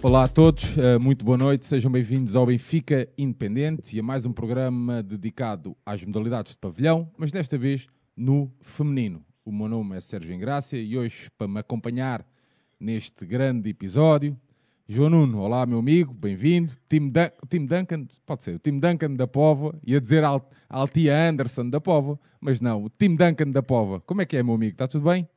Olá a todos, eh, muito boa noite, sejam bem-vindos ao Benfica Independente e a mais um programa dedicado às modalidades de pavilhão, mas desta vez no feminino. O meu nome é Sérgio Engrácia e hoje, para me acompanhar neste grande episódio, João Nuno, olá meu amigo, bem-vindo. Tim, Dun Tim Duncan, pode ser, o Tim Duncan da Pova, ia dizer al Altia Anderson da Pova, mas não, o Tim Duncan da Pova. Como é que é, meu amigo? Está tudo bem?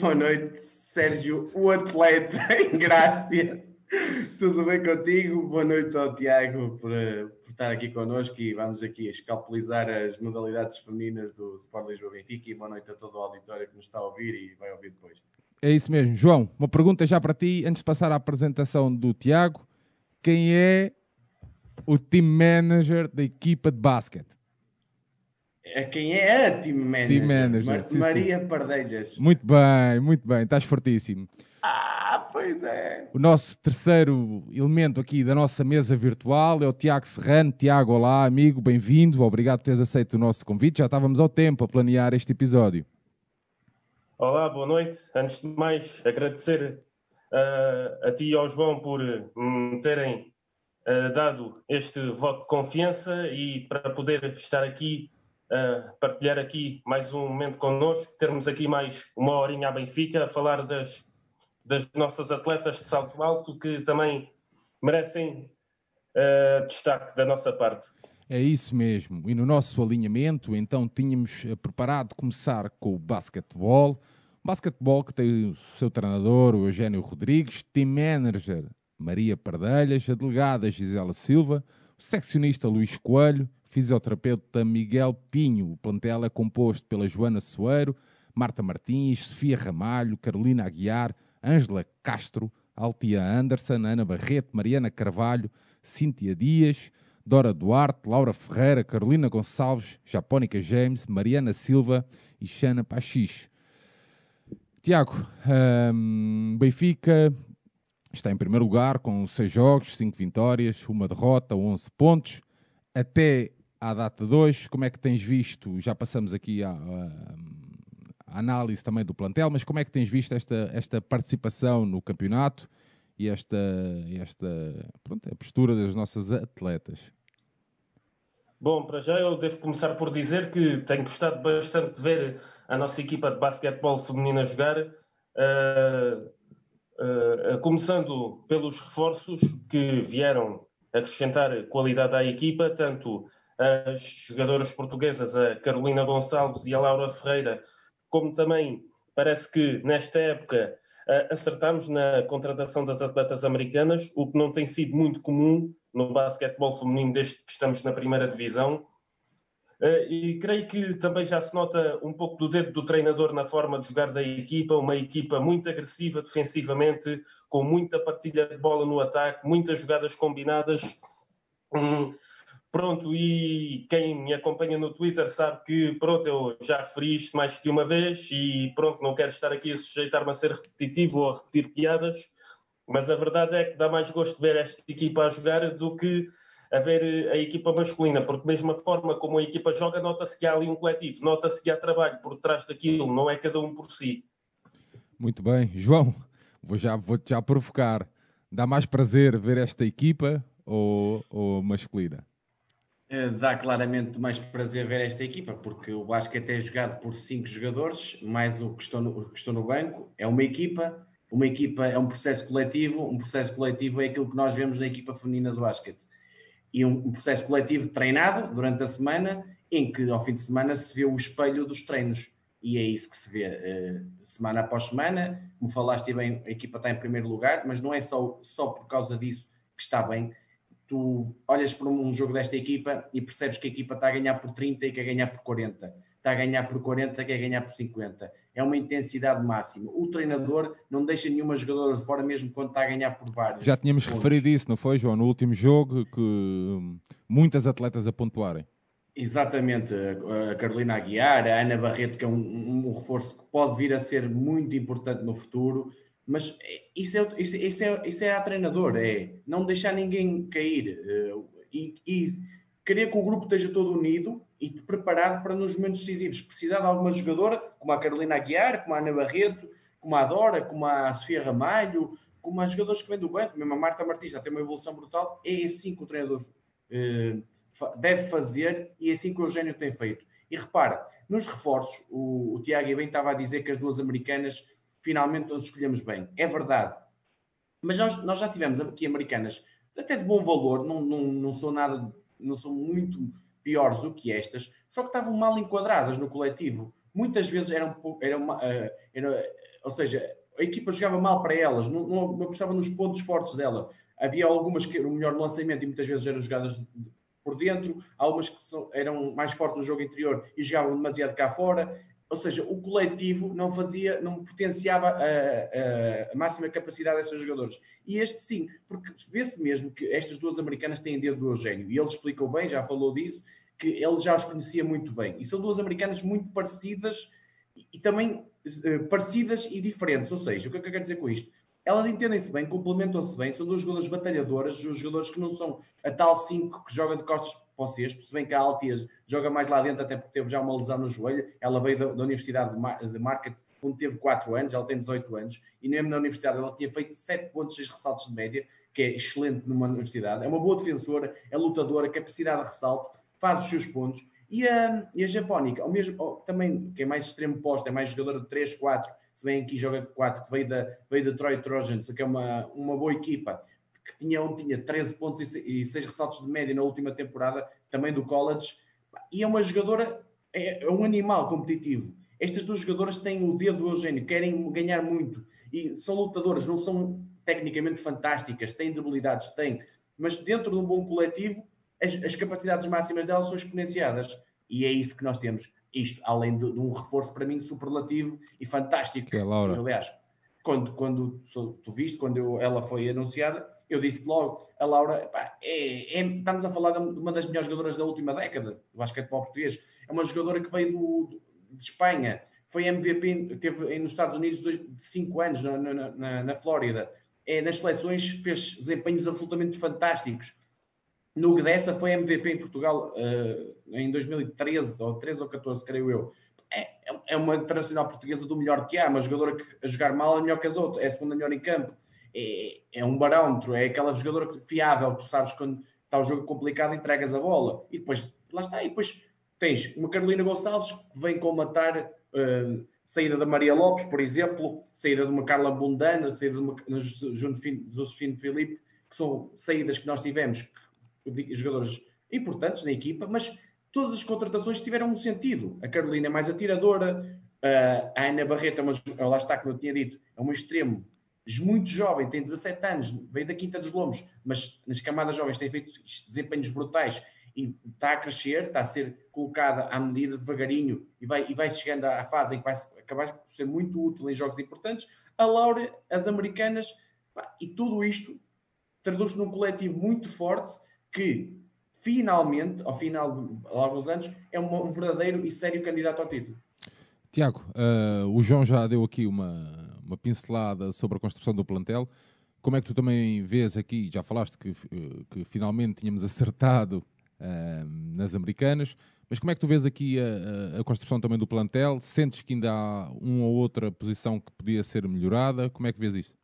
Boa noite, Sérgio, o atleta em Grácia. Tudo bem contigo? Boa noite ao Tiago por, por, estar aqui connosco e vamos aqui escalpelizar as modalidades femininas do Sport Lisboa Benfica e boa noite a todo o auditório que nos está a ouvir e vai ouvir depois. É isso mesmo. João, uma pergunta já para ti, antes de passar à apresentação do Tiago. Quem é o team manager da equipa de basquete? É quem é a team manager? Team manager Mar sim, Maria sim. Pardelhas. Muito bem, muito bem, estás fortíssimo. Ah, pois é. O nosso terceiro elemento aqui da nossa mesa virtual é o Tiago Serrano. Tiago, olá, amigo, bem-vindo. Obrigado por teres aceito o nosso convite. Já estávamos ao tempo a planear este episódio. Olá, boa noite. Antes de mais, agradecer uh, a ti e ao João por me terem uh, dado este voto de confiança e para poder estar aqui, uh, partilhar aqui mais um momento connosco, termos aqui mais uma horinha à Benfica a falar das, das nossas atletas de salto alto que também merecem destaque da nossa parte. É isso mesmo. E no nosso alinhamento, então, tínhamos preparado começar com o basquetebol. Basquetebol que tem o seu treinador, o Eugênio Rodrigues, team manager Maria Pardelhas, a delegada Gisela Silva, o seccionista Luís Coelho, fisioterapeuta Miguel Pinho. O plantel é composto pela Joana Soeiro, Marta Martins, Sofia Ramalho, Carolina Aguiar, Ângela Castro, Altia Anderson, Ana Barreto, Mariana Carvalho, Cíntia Dias, Dora Duarte, Laura Ferreira, Carolina Gonçalves, Japónica James, Mariana Silva e Xana Pachis. Tiago, um, Benfica está em primeiro lugar com seis jogos, cinco vitórias, uma derrota, 11 pontos. Até à data 2, como é que tens visto? Já passamos aqui à, à, análise também do plantel, mas como é que tens visto esta, esta participação no campeonato e esta, esta pronto, a postura das nossas atletas? Bom, para já eu devo começar por dizer que tenho gostado bastante de ver a nossa equipa de basquetebol feminina jogar, uh, uh, começando pelos reforços que vieram acrescentar qualidade à equipa, tanto as jogadoras portuguesas, a Carolina Gonçalves e a Laura Ferreira, como também parece que nesta época uh, acertámos na contratação das atletas americanas, o que não tem sido muito comum no basquetebol feminino desde que estamos na primeira divisão. Uh, e creio que também já se nota um pouco do dedo do treinador na forma de jogar da equipa, uma equipa muito agressiva defensivamente, com muita partilha de bola no ataque, muitas jogadas combinadas. Pronto, e quem me acompanha no Twitter sabe que, pronto, eu já referi isto mais que uma vez e, pronto, não quero estar aqui a sujeitar-me a ser repetitivo ou a repetir piadas, mas a verdade é que dá mais gosto ver esta equipa a jogar do que a ver a equipa masculina, porque mesmo a forma como a equipa joga, nota-se que há ali um coletivo, nota-se que há trabalho por trás daquilo, não é cada um por si. Muito bem. João, vou já, vou já provocar. Dá mais prazer ver esta equipa ou, ou masculina? Eh, dá claramente mais prazer ver esta equipa, porque o basquete é jogado por cinco jogadores, mais o que estão no, que estão no banco. É uma equipa, uma equipa é um processo coletivo, um processo coletivo é aquilo que nós vemos na equipa feminina do basquete. E um, um, processo coletivo treinado durante a semana, em que ao fim de semana se vê o espelho dos treinos. E é isso que se vê uh, semana após semana. Como falaste bem, a equipa está em primeiro lugar, mas não é só, só por causa disso que está bem. Tu olhas para um jogo desta equipa e percebes que a equipa está a ganhar por 30 e quer ganhar por 40 está a ganhar por 40, quer ganhar por 50. É uma intensidade máxima. O treinador não deixa nenhuma jogadora de fora, mesmo quando está a ganhar por vários. Já tínhamos pontos. referido isso, não foi, João? No último jogo, que hum, muitas atletas a pontuarem. Exatamente, a Carolina Aguiar, a Ana Barreto, que é um, um, reforço que pode vir a ser muito importante no futuro, mas isso é, isso, isso é, isso é a treinador, é não deixar ninguém cair eh, e, e querer que o grupo esteja todo unido e preparado para nos momentos decisivos. Precisar de alguma jogadora, como a Carolina Aguiar, como a Ana Barreto, como a Dora, como a Sofia Ramalho, como há jogadores que vêm do banco, mesmo a Marta Martins já tem uma evolução brutal, é assim que o treinador eh, deve fazer e é assim que o Eugênio tem feito. E repara, nos reforços, o, o Tiago bem estava a dizer que as duas americanas finalmente nós escolhemos bem. É verdade. Mas nós, nós já tivemos aqui americanas até de bom valor, não, não, não são nada, não são muito piores do que estas, só que estavam mal enquadradas no coletivo. Muitas vezes eram, eram, eh, eram ou seja, a equipa jogava mal para elas, não, não, não apostava nos pontos fortes dela. Havia algumas que eram melhor no lançamento e muitas vezes eram jogadas por dentro, algumas que são, eram mais fortes no jogo interior e jogavam demasiado cá fora. Ou seja, o coletivo não fazia, não potenciava a, a, máxima capacidade desses jogadores. E este sim, porque vê-se mesmo que estas duas americanas têm dedo do Eugênio, e ele explicou bem, já falou disso, que ele já os conhecia muito bem. E são duas americanas muito parecidas e, e também uh, parecidas e diferentes. Ou seja, o que é que eu quero dizer com isto? Elas entendem-se bem, complementam-se bem, são duas jogadoras batalhadoras, os jogadores que não são a tal 5 que joga de costas para vocês, se bem que a Altias joga mais lá dentro, até porque teve já uma lesão no joelho, ela veio da, da Universidade de, Mar de Market, onde teve 4 anos, ela tem 18 anos, e mesmo na Universidade ela tinha feito 7 pontos, 6 ressaltos de média, que é excelente numa universidade, é uma boa defensora, é lutadora, capacidade de ressalto, faz os seus pontos, e a, e a Japónica, ao mesmo, também, que é mais extremo posto, é mais jogadora de 3, 4, se bem aqui joga 4, que veio da, veio da Detroit Trojans, que é uma, uma boa equipa, que tinha, tinha 13 pontos e 6 ressaltos de média na última temporada, também do college, e é uma jogadora, é, é um animal competitivo. Estas duas jogadoras têm o dedo do Eugênio, querem ganhar muito, e são lutadoras, não são tecnicamente fantásticas, têm debilidades, têm, mas dentro de um bom coletivo, as, as capacidades máximas delas são exponenciadas, e é isso que nós temos isto, além de, de, um reforço para mim superlativo e fantástico. Que é Laura. Aliás, quando, quando tu viste, quando eu, ela foi anunciada, eu disse logo, a Laura, pá, é, é, estamos a falar de uma das melhores jogadoras da última década do basquetebol português. É uma jogadora que veio do, de Espanha, foi MVP, teve nos Estados Unidos de 5 anos na, na, na, na Flórida. É, nas seleções fez desempenhos absolutamente fantásticos no Gdessa foi MVP em Portugal uh, em 2013, ou 13 ou 14, creio eu. É, é uma internacional portuguesa do melhor que há, uma jogadora que a jogar mal é melhor que as outras, é a segunda melhor em campo. É, é um barómetro, é aquela jogadora fiável, tu sabes quando está o jogo complicado entregas a bola. E depois, lá está, e depois tens uma Carolina Gonçalves que vem combatar uh, saída da Maria Lopes, por exemplo, saída de uma Carla Bundana, saída de uma Josefino Filipe, que são saídas que nós tivemos que jogadores importantes na equipa, mas todas as contratações tiveram um sentido. A Carolina é mais atiradora, a Ana Barreto, é uma, lá está, como eu tinha dito, é um extremo muito jovem, tem 17 anos, veio da Quinta dos Lombos, mas nas camadas jovens tem feito desempenhos brutais e está a crescer, está a ser colocada à medida devagarinho e vai, e vai chegando à fase em que vai acabar por ser muito útil em jogos importantes. A Laura, as americanas, pá, e tudo isto traduz num coletivo muito forte que finalmente, ao final de alguns anos, é um, verdadeiro e sério candidato ao título. Tiago, uh, o João já deu aqui uma, uma pincelada sobre a construção do plantel. Como é que tu também vês aqui, já falaste que, que finalmente tínhamos acertado uh, nas americanas, mas como é que tu vês aqui a, a, construção também do plantel? Sentes que ainda há uma ou outra posição que podia ser melhorada? Como é que vês isto?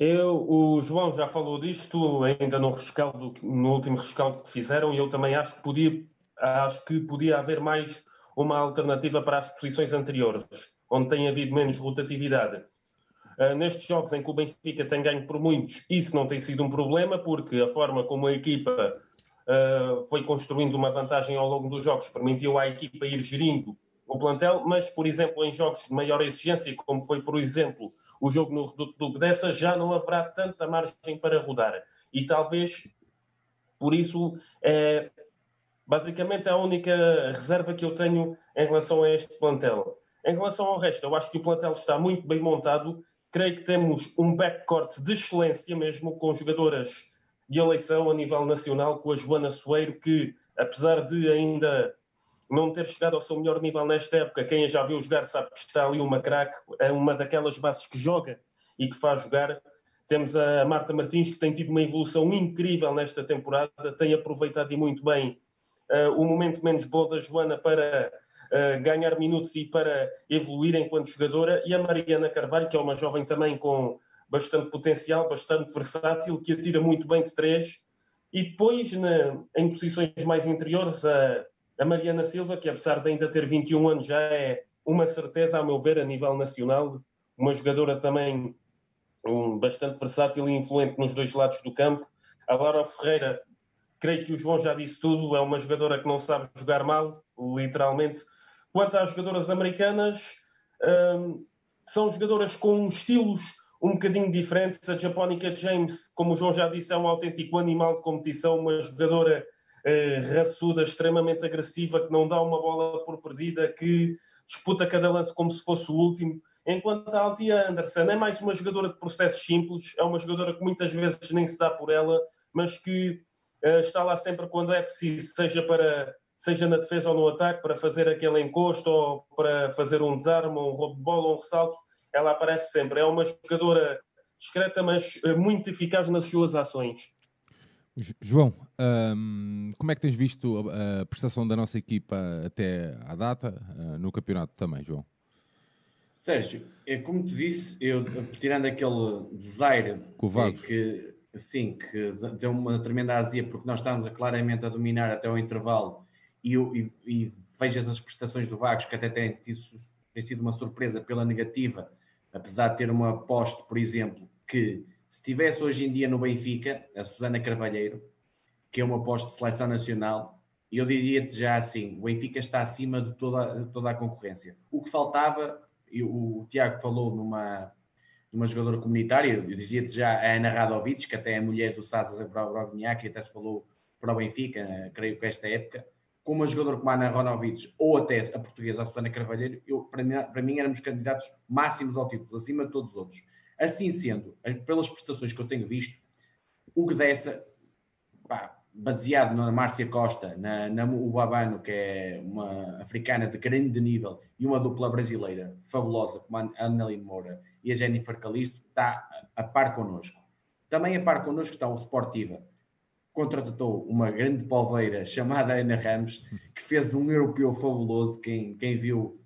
Eu, o João já falou disto ainda no rescaldo, no último rescaldo que fizeram, e eu também acho que podia, acho que podia haver mais uma alternativa para as posições anteriores, onde tem havido menos rotatividade. Uh, nestes jogos em que o Benfica tem ganho por muitos, isso não tem sido um problema, porque a forma como a equipa uh, foi construindo uma vantagem ao longo dos jogos permitiu à equipa ir gerindo o plantel, mas, por exemplo, em jogos de maior exigência, como foi, por exemplo, o jogo no Reduto do Bdessa, já não haverá tanta margem para rodar. E talvez, por isso, é, basicamente a única reserva que eu tenho em relação a este plantel. Em relação ao resto, eu acho que o plantel está muito bem montado. Creio que temos um backcourt de excelência mesmo, com jogadoras de eleição a nível nacional, com a Joana Soeiro, que, apesar de ainda não ter chegado ao seu melhor nível nesta época, quem já viu jogar sabe que está ali uma craque, é uma daquelas bases que joga e que faz jogar. Temos a Marta Martins, que tem tido uma evolução incrível nesta temporada, tem aproveitado e muito bem uh, o momento menos bom da Joana para uh, ganhar minutos e para evoluir enquanto jogadora, e a Mariana Carvalho, que é uma jovem também com bastante potencial, bastante versátil, que atira muito bem de três. E depois, na, em posições mais interiores, a, a Mariana Silva, que apesar de ainda ter 21 anos, já é uma certeza, a meu ver, a nível nacional. Uma jogadora também um, bastante versátil e influente nos dois lados do campo. A Laura Ferreira, creio que o João já disse tudo, é uma jogadora que não sabe jogar mal, literalmente. Quanto às jogadoras americanas, um, são jogadoras com estilos um bocadinho diferentes. A Japónica James, como o João já disse, é um autêntico animal de competição, uma jogadora eh, raçuda, extremamente agressiva, que não dá uma bola por perdida, que disputa cada lance como se fosse o último. Enquanto a Altia Anderson é mais uma jogadora de processos simples, é uma jogadora que muitas vezes nem se dá por ela, mas que uh, está lá sempre quando é preciso, seja para seja na defesa ou no ataque, para fazer aquele encosto ou para fazer um desarme, um roubo de bola, um ressalto, ela aparece sempre. É uma jogadora discreta, mas uh, muito eficaz nas suas ações. João, um, como é que tens visto a, a, prestação da nossa equipa até à data, uh, no campeonato também, João? Sérgio, é como te disse, eu tirando aquele desaire que, sim, que deu uma tremenda azia, porque nós estávamos a, claramente a dominar até o intervalo e, e, e vejas as prestações do Vagos, que até tem, tido, tem sido uma surpresa pela negativa, apesar de ter uma aposta, por exemplo, que se tivesse hoje em dia no Benfica, a Susana Carvalheiro, que é uma aposta de seleção nacional, eu diria-te já assim, o Benfica está acima de toda, de toda a concorrência. O que faltava e o Tiago falou numa, numa jogadora comunitária, eu dizia-te já a Ana Radovic, que até é mulher do Sasa Brogniak, e até se falou para o Benfica, creio que esta época, com uma jogadora como a Ana Radovic, ou até a portuguesa, a Susana Carvalheiro, eu, para, mim, para mim éramos candidatos máximos ao título, acima de todos os outros. Assim sendo, pelas prestações que eu tenho visto, o Gdessa, pá, baseado na Márcia Costa, na, na Ubabano, que é uma africana de grande nível, e uma dupla brasileira fabulosa, como a Annalyn Moura e a Jennifer Calisto, está a par connosco. Também a par connosco está o Sportiva, contratou uma grande polveira chamada Ana Ramos, que fez um europeu fabuloso, quem, quem viu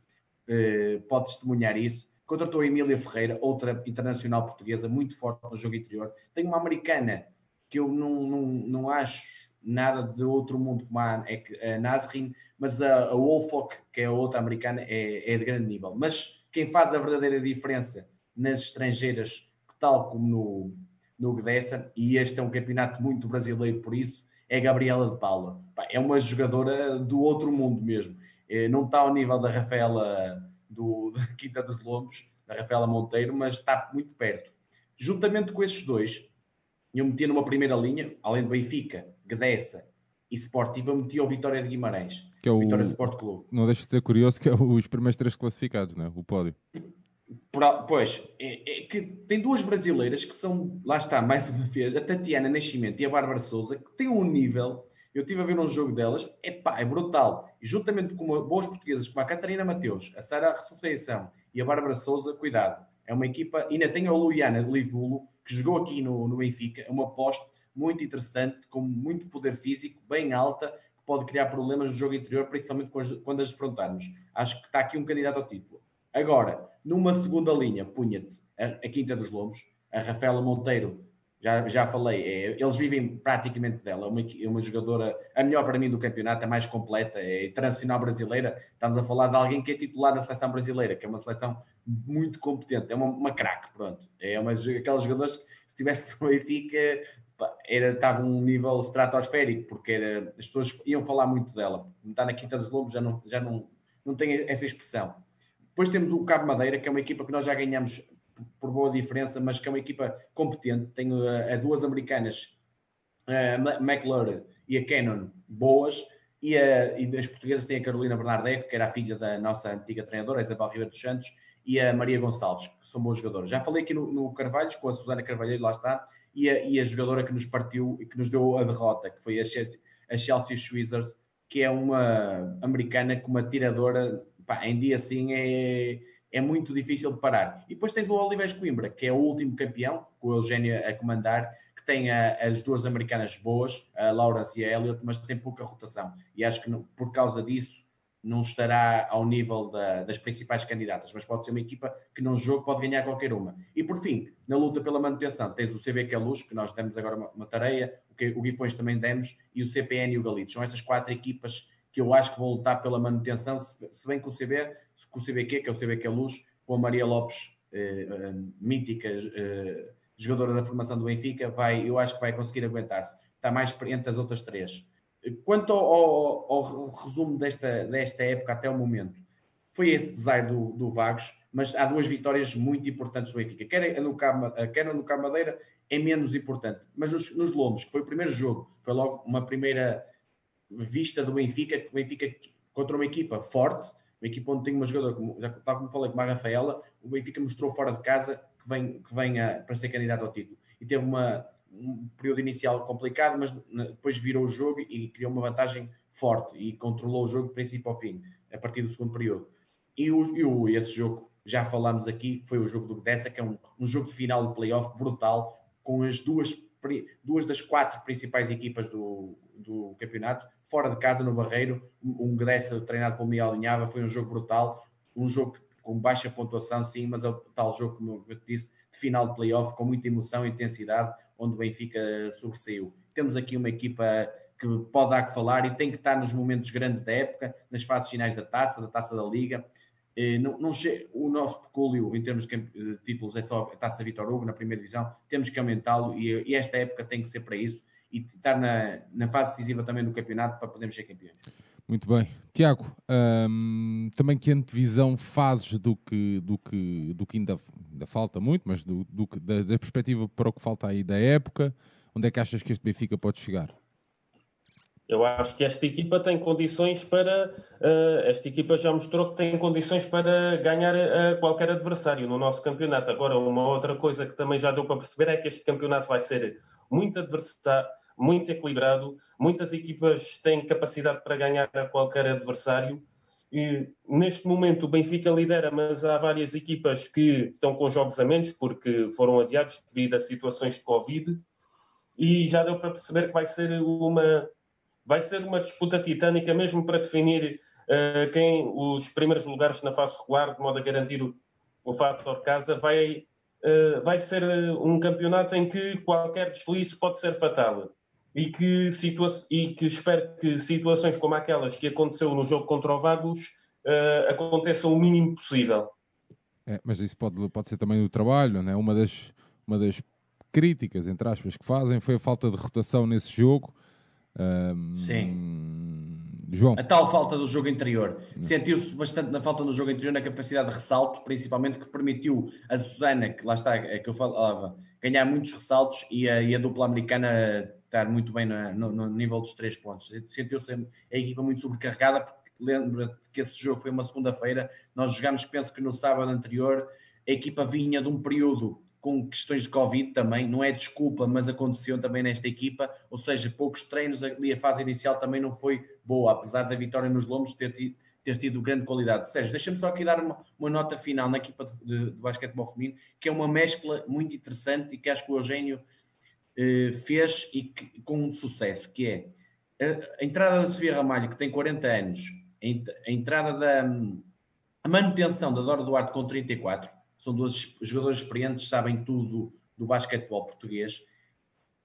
eh, pode testemunhar isso. Contratou a Emília Ferreira, outra internacional portuguesa muito forte no jogo interior. Tem uma americana que eu não, não, não acho nada de outro mundo como a, a Nazrin, mas a, a Wolfok, que é a outra americana, é, é de grande nível. Mas quem faz a verdadeira diferença nas estrangeiras, tal como no, no Gdessa, e este é um campeonato muito brasileiro por isso, é Gabriela de Paula. É uma jogadora do outro mundo mesmo. É, não está ao nível da Rafaela do, da Quinta dos Lombos, da Rafaela Monteiro, mas está muito perto. Juntamente com esses dois, eu metia numa primeira linha, além do Benfica, Gdessa e Sportiva, eu metia o Vitória de Guimarães. Que é o Vitória Sport Clube. Não deixa de ser curioso que é os primeiros três classificados, não é? o pódio. Pois, é, é, que tem duas brasileiras que são, lá está, mais uma vez, a Tatiana Nascimento e a Bárbara Souza, que têm um nível, eu estive a ver um jogo delas, é pá, é brutal. E juntamente com boas portuguesas como a Catarina Mateus, a Sara Ressurreição e a Bárbara Souza, cuidado, é uma equipa, ainda tem a Luiana Livulo, que jogou aqui no, no Benfica, é uma aposta muito interessante, com muito poder físico, bem alta, que pode criar problemas no jogo interior, principalmente quando as defrontarmos. Acho que está aqui um candidato ao título. Agora, numa segunda linha, punha-te a, a, Quinta dos Lobos, a Rafaela Monteiro, já, já falei, é, eles vivem praticamente dela, é uma, é uma jogadora, a melhor para mim do campeonato, a mais completa, é internacional brasileira. Estamos a falar de alguém que é titular da seleção brasileira, que é uma seleção muito competente, é uma, uma craque, pronto. É uma, aquelas jogadoras que se tivesse no Benfica era, estava um nível estratosférico, porque era, as pessoas iam falar muito dela. Está na Quinta dos Lobos, já não, já não, não tem essa expressão. Depois temos o Cabo Madeira, que é uma equipa que nós já ganhamos por boa diferença, mas que é uma equipa competente. Tenho a, a duas americanas, a McLaren e a Canon, boas. E, a, e as portuguesas têm a Carolina Bernardeco, que era a filha da nossa antiga treinadora, Isabel Ribeiro dos Santos, e a Maria Gonçalves, que são bons jogadores. Já falei aqui no, no Carvalhos, com a Susana Carvalheiro, lá está, e a, e a jogadora que nos partiu e que nos deu a derrota, que foi a Chelsea, a Chelsea Schweizers, que é uma americana com uma tiradora, pá, em dia assim é, é muito difícil de parar. E depois tens o Oliveira Coimbra, que é o último campeão, com o Eugênio a comandar, que tem a, as duas americanas boas, a Laura e a Elliot, mas tem pouca rotação. E acho que por causa disso não estará ao nível da, das principais candidatas, mas pode ser uma equipa que num jogo pode ganhar qualquer uma. E por fim, na luta pela manutenção, tens o CB que é Luz, que nós demos agora uma, uma tarefa, o, que, o Guifões também demos, e o CPN e o Galitos. São estas quatro equipas que eu acho que vão lutar pela manutenção, se, bem que o CB, com o CBQ, que é o CB que é Luz, com a Maria Lopes, eh, eh, mítica eh, jogadora da formação do Benfica, vai, eu acho que vai conseguir aguentar-se. Está mais entre as outras três. Quanto ao, ao, ao, resumo desta, desta época até o momento, foi esse design do, do Vagos, mas há duas vitórias muito importantes do Benfica. Quer no Cabo, quer no Cabo Madeira é menos importante, mas nos, nos que foi o primeiro jogo, foi logo uma primeira vista do Benfica, o Benfica contra uma equipa forte, uma equipa onde tem uma jogadora, como, já, tal como falei com a Rafaela, o Benfica mostrou fora de casa que vem, que vem a, para ser candidato ao título. E teve uma, um período inicial complicado, mas depois virou o jogo e criou uma vantagem forte e controlou o jogo do princípio ao fim, a partir do segundo período. E, o, e o, esse jogo, já falámos aqui, foi o jogo do Gdessa, que é um, um jogo de final de playoff brutal, com as duas, duas das quatro principais equipas do, do campeonato, fora de casa no Barreiro, um Gdessa treinado pelo Miguel Linhava, foi um jogo brutal, um jogo com baixa pontuação, sim, mas é o tal jogo, como eu te disse, de final de playoff, com muita emoção e intensidade, onde o Benfica sobressaiu. Temos aqui uma equipa que pode dar que falar e tem que estar nos momentos grandes da época, nas fases finais da taça, da taça da Liga. Eh, não, não o nosso pecúlio em termos de títulos é só a taça Vitor Hugo na primeira divisão, temos que aumentá-lo e, e, esta época tem que ser para isso e estar na, na fase decisiva também do campeonato para podermos ser campeões. Muito bem. Tiago, hum, também que antevisão fazes do que, do que, do que ainda, ainda falta muito, mas do, do da, da, perspectiva para o que falta aí da época, onde é que achas que este Benfica pode chegar? Eu acho que esta equipa tem condições para. Uh, esta equipa já mostrou que tem condições para ganhar uh, qualquer adversário no nosso campeonato. Agora, uma outra coisa que também já deu para perceber é que este campeonato vai ser muito adversário muito equilibrado. Muitas equipas têm capacidade para ganhar a qualquer adversário. E, neste momento o Benfica lidera, mas há várias equipas que estão com jogos a menos porque foram adiados devido a situações de Covid. E já deu para perceber que vai ser uma, vai ser uma disputa titânica mesmo para definir uh, quem os primeiros lugares na fase regular, de modo a garantir o, o fator casa, vai, uh, vai ser um campeonato em que qualquer deslize pode ser fatal e que, situa e que espero que situações como aquelas que aconteceu no jogo contra o Vagos uh, aconteçam o mínimo possível. É, mas isso pode, pode ser também do trabalho, né? uma, das, uma das críticas, entre aspas, que fazem foi a falta de rotação nesse jogo. Um, Sim. João. A tal falta do jogo interior. Sentiu-se bastante na falta do jogo interior, na capacidade de ressalto, principalmente que permitiu a Susana, que lá está, é que eu falava, ganhar muitos ressaltos e a, e a dupla americana estar muito bem no, no, nível dos três pontos. Sentiu-se a equipa muito sobrecarregada, porque lembra-te que esse jogo foi uma segunda-feira, nós jogámos, penso que no sábado anterior, a equipa vinha de um período com questões de Covid também, não é desculpa, mas aconteceu também nesta equipa, ou seja, poucos treinos ali, a fase inicial também não foi boa, apesar da vitória nos Lombos ter, ter sido de grande qualidade. Sérgio, deixa-me só aqui dar uma, uma, nota final na equipa de, de, de basquetebol feminino, que é uma mescla muito interessante e que acho que o Eugênio fez e que, com sucesso, que é a, entrada da Sofia Ramalho, que tem 40 anos, a, entrada da a manutenção da Dora Duarte com 34, são duas jogadores experientes, sabem tudo do basquetebol português,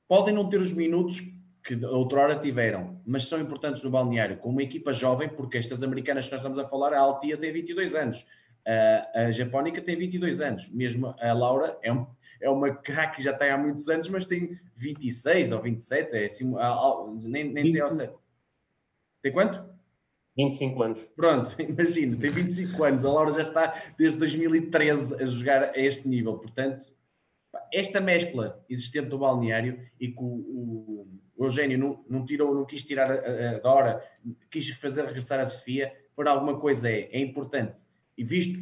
podem não ter os minutos que outrora tiveram, mas são importantes no balneário, com uma equipa jovem, porque estas americanas que nós estamos a falar, a Altia tem 22 anos, a, a Japónica tem 22 anos, mesmo a Laura é um, é uma craque que já tem há muitos anos, mas tem 26 ou 27, é assim, nem, nem tem ao certo. Tem quanto? 25 anos. Pronto, imagina, tem 25 anos, a Laura já está desde 2013 a jogar a este nível, portanto, esta mescla existente do balneário e que o, o, o Eugênio não, não, tirou, não quis tirar a, a Dora, quis fazer regressar a Sofia, por alguma coisa é, é importante. E visto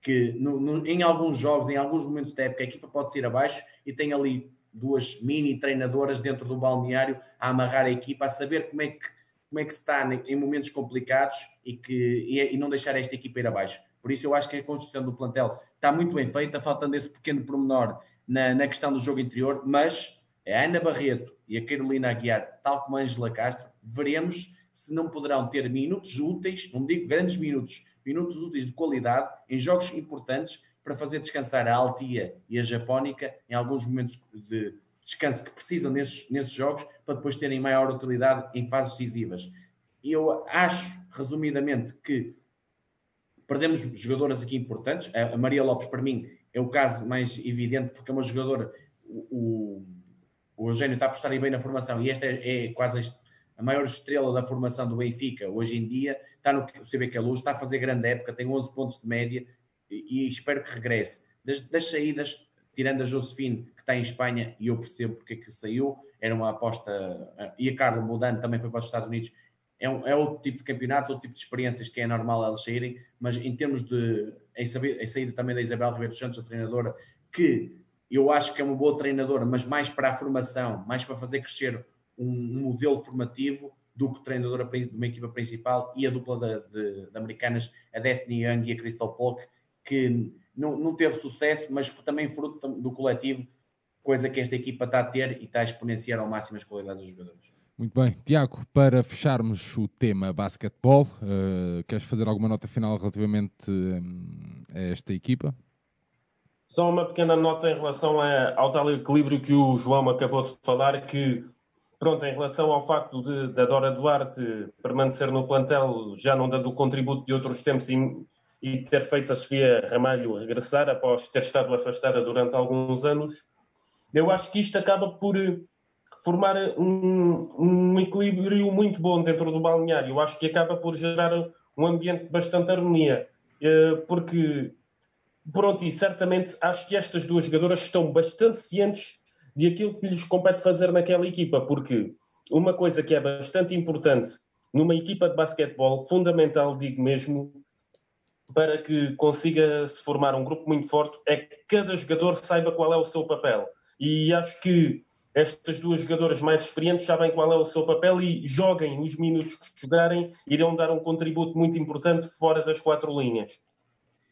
que no, no, em alguns jogos, em alguns momentos da época, a equipa pode ser abaixo e tem ali duas mini treinadoras dentro do balneário a amarrar a equipa, a saber como é que, como é que se está em momentos complicados e, que, e, e não deixar esta equipa ir abaixo. Por isso eu acho que a construção do plantel está muito bem feita, faltando esse pequeno pormenor na, na questão do jogo interior, mas a Ana Barreto e a Carolina Aguiar, tal como a Angela Castro, veremos se não poderão ter minutos úteis, não digo grandes minutos, minutos úteis de qualidade em jogos importantes para fazer descansar a Altia e a Japónica em alguns momentos de descanso que precisam nesses, nesses jogos para depois terem maior utilidade em fases decisivas. Eu acho, resumidamente, que perdemos jogadoras aqui importantes. A Maria Lopes, para mim, é o caso mais evidente, porque é uma jogadora. O, o Eugênio está a apostar bem na formação e esta é, é quase a maior estrela da formação do Benfica hoje em dia. Está no CBK Luz, está a fazer grande época, tem 11 pontos de média e, e espero que regresse. Das, das, saídas, tirando a Josefine, que está em Espanha, e eu percebo porque é que saiu, era uma aposta. E a Carla Mudante também foi para os Estados Unidos é, um, é outro tipo de campeonato, outro tipo de experiências que é normal elas saírem, mas em termos de. Em, saber, em saída também da Isabel Ribeiro Santos, a treinadora, que eu acho que é uma boa treinadora, mas mais para a formação, mais para fazer crescer um, um modelo formativo do que treinadora de uma equipa principal e a dupla de, de, de americanas, a Destiny Young e a Crystal Polk, que não, não teve sucesso, mas também fruto do coletivo, coisa que esta equipa está a ter e está a exponenciar ao máximo as qualidades dos jogadores. Muito bem. Tiago, para fecharmos o tema basquetebol, uh, queres fazer alguma nota final relativamente um, a esta equipa? Só uma pequena nota em relação a, ao tal equilíbrio que o João acabou de falar, que, pronto, em relação ao facto de, da Dora Duarte permanecer no plantel, já não dando o contributo de outros tempos e, e ter feito a Sofia Ramalho regressar após ter estado afastada durante alguns anos, eu acho que isto acaba por formar um, um equilíbrio muito bom dentro do balneário. Eu acho que acaba por gerar um ambiente de bastante harmonia, eh, porque, pronto, e certamente acho que estas duas jogadoras estão bastante cientes de aquilo que lhes compete fazer naquela equipa, porque uma coisa que é bastante importante numa equipa de basquetebol, fundamental, digo mesmo, para que consiga se formar um grupo muito forte, é que cada jogador saiba qual é o seu papel. E acho que estas duas jogadoras mais experientes sabem qual é o seu papel e joguem os minutos que jogarem, irão dar um contributo muito importante fora das quatro linhas.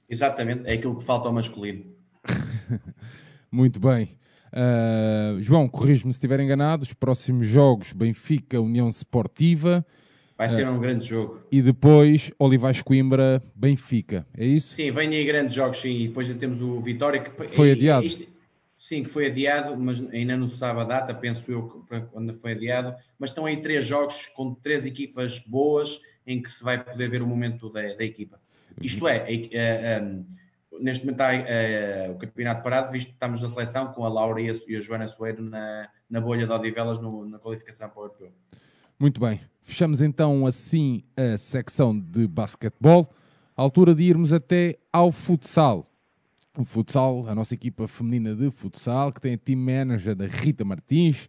Exatamente, é aquilo que falta ao masculino. muito bem. Uh, João, corrijo-me se estiver enganado. Os próximos jogos: Benfica, União Sportiva. Vai ser uh, um grande jogo. E depois Olivais Coimbra, Benfica. É isso? Sim, vem aí grandes jogos, sim. E depois já temos o Vitória. Que... Foi adiado. Isto Sim, que foi adiado, mas ainda não se sabe a data, penso eu, quando foi adiado. Mas estão aí três jogos com três equipas boas em que se vai poder ver o momento da, da equipa. Isto é, é, é um, neste momento está o campeonato parado, visto que estamos na seleção com a Laura e a, e a Joana Soeiro na, na bolha de Odivelas no, na qualificação para o Europeu. Muito bem. Fechamos então assim a secção de basquetebol. À altura de irmos até ao futsal o futsal, a nossa equipa feminina de futsal, que tem a team manager da Rita Martins,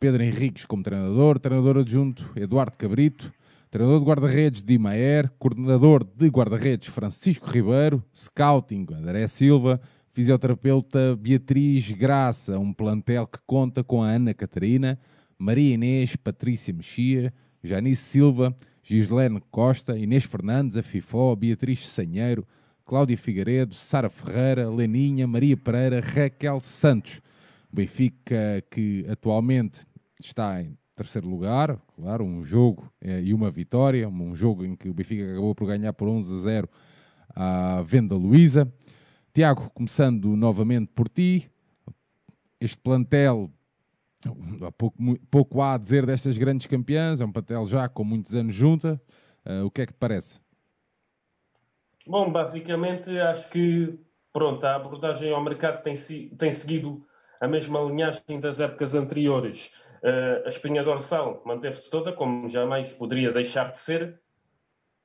Pedro Henriques como treinador, treinador adjunto Eduardo Cabrito, treinador de guarda-redes Dimaer, coordenador de guarda-redes Francisco Ribeiro, scouting André Silva, fisioterapeuta Beatriz Graça, um plantel que conta com a Ana Catarina, Maria Inês, Patrícia Mexia, Janice Silva, Gislene Costa, Inês Fernandes, a FIFO, Beatriz Sanheiro, Cláudia Figueiredo, Sara Ferreira, Leninha, Maria Pereira, Raquel Santos. Benfica que atualmente está em terceiro lugar, claro, um jogo eh, e uma vitória, um jogo em que o Benfica acabou por ganhar por 11 a 0 à Venda Luísa. Tiago, começando novamente por ti, este plantel, pouco, pouco há a dizer destas grandes campeãs, é um plantel já com muitos anos junta, uh, o que é que te parece? Bom, basicamente acho que pronto, a abordagem ao mercado tem, tem seguido a mesma linhagem das épocas anteriores. Uh, a espinha dorsal manteve-se toda, como jamais poderia deixar de ser.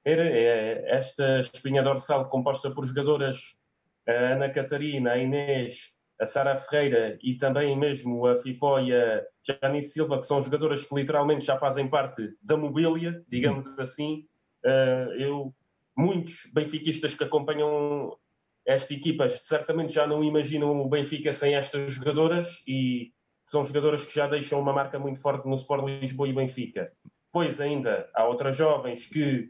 Era é, esta espinha dorsal composta por jogadoras a Ana Catarina, a Inês, a Sara Ferreira e também mesmo a Fifó e a Janice Silva, que são jogadoras que literalmente já fazem parte da mobília, digamos assim. Uh, eu muitos benfiquistas que acompanham esta equipa certamente já não imaginam o Benfica sem estas jogadoras e são jogadoras que já deixam uma marca muito forte no Sport Lisboa e Benfica. Pois ainda há outras jovens que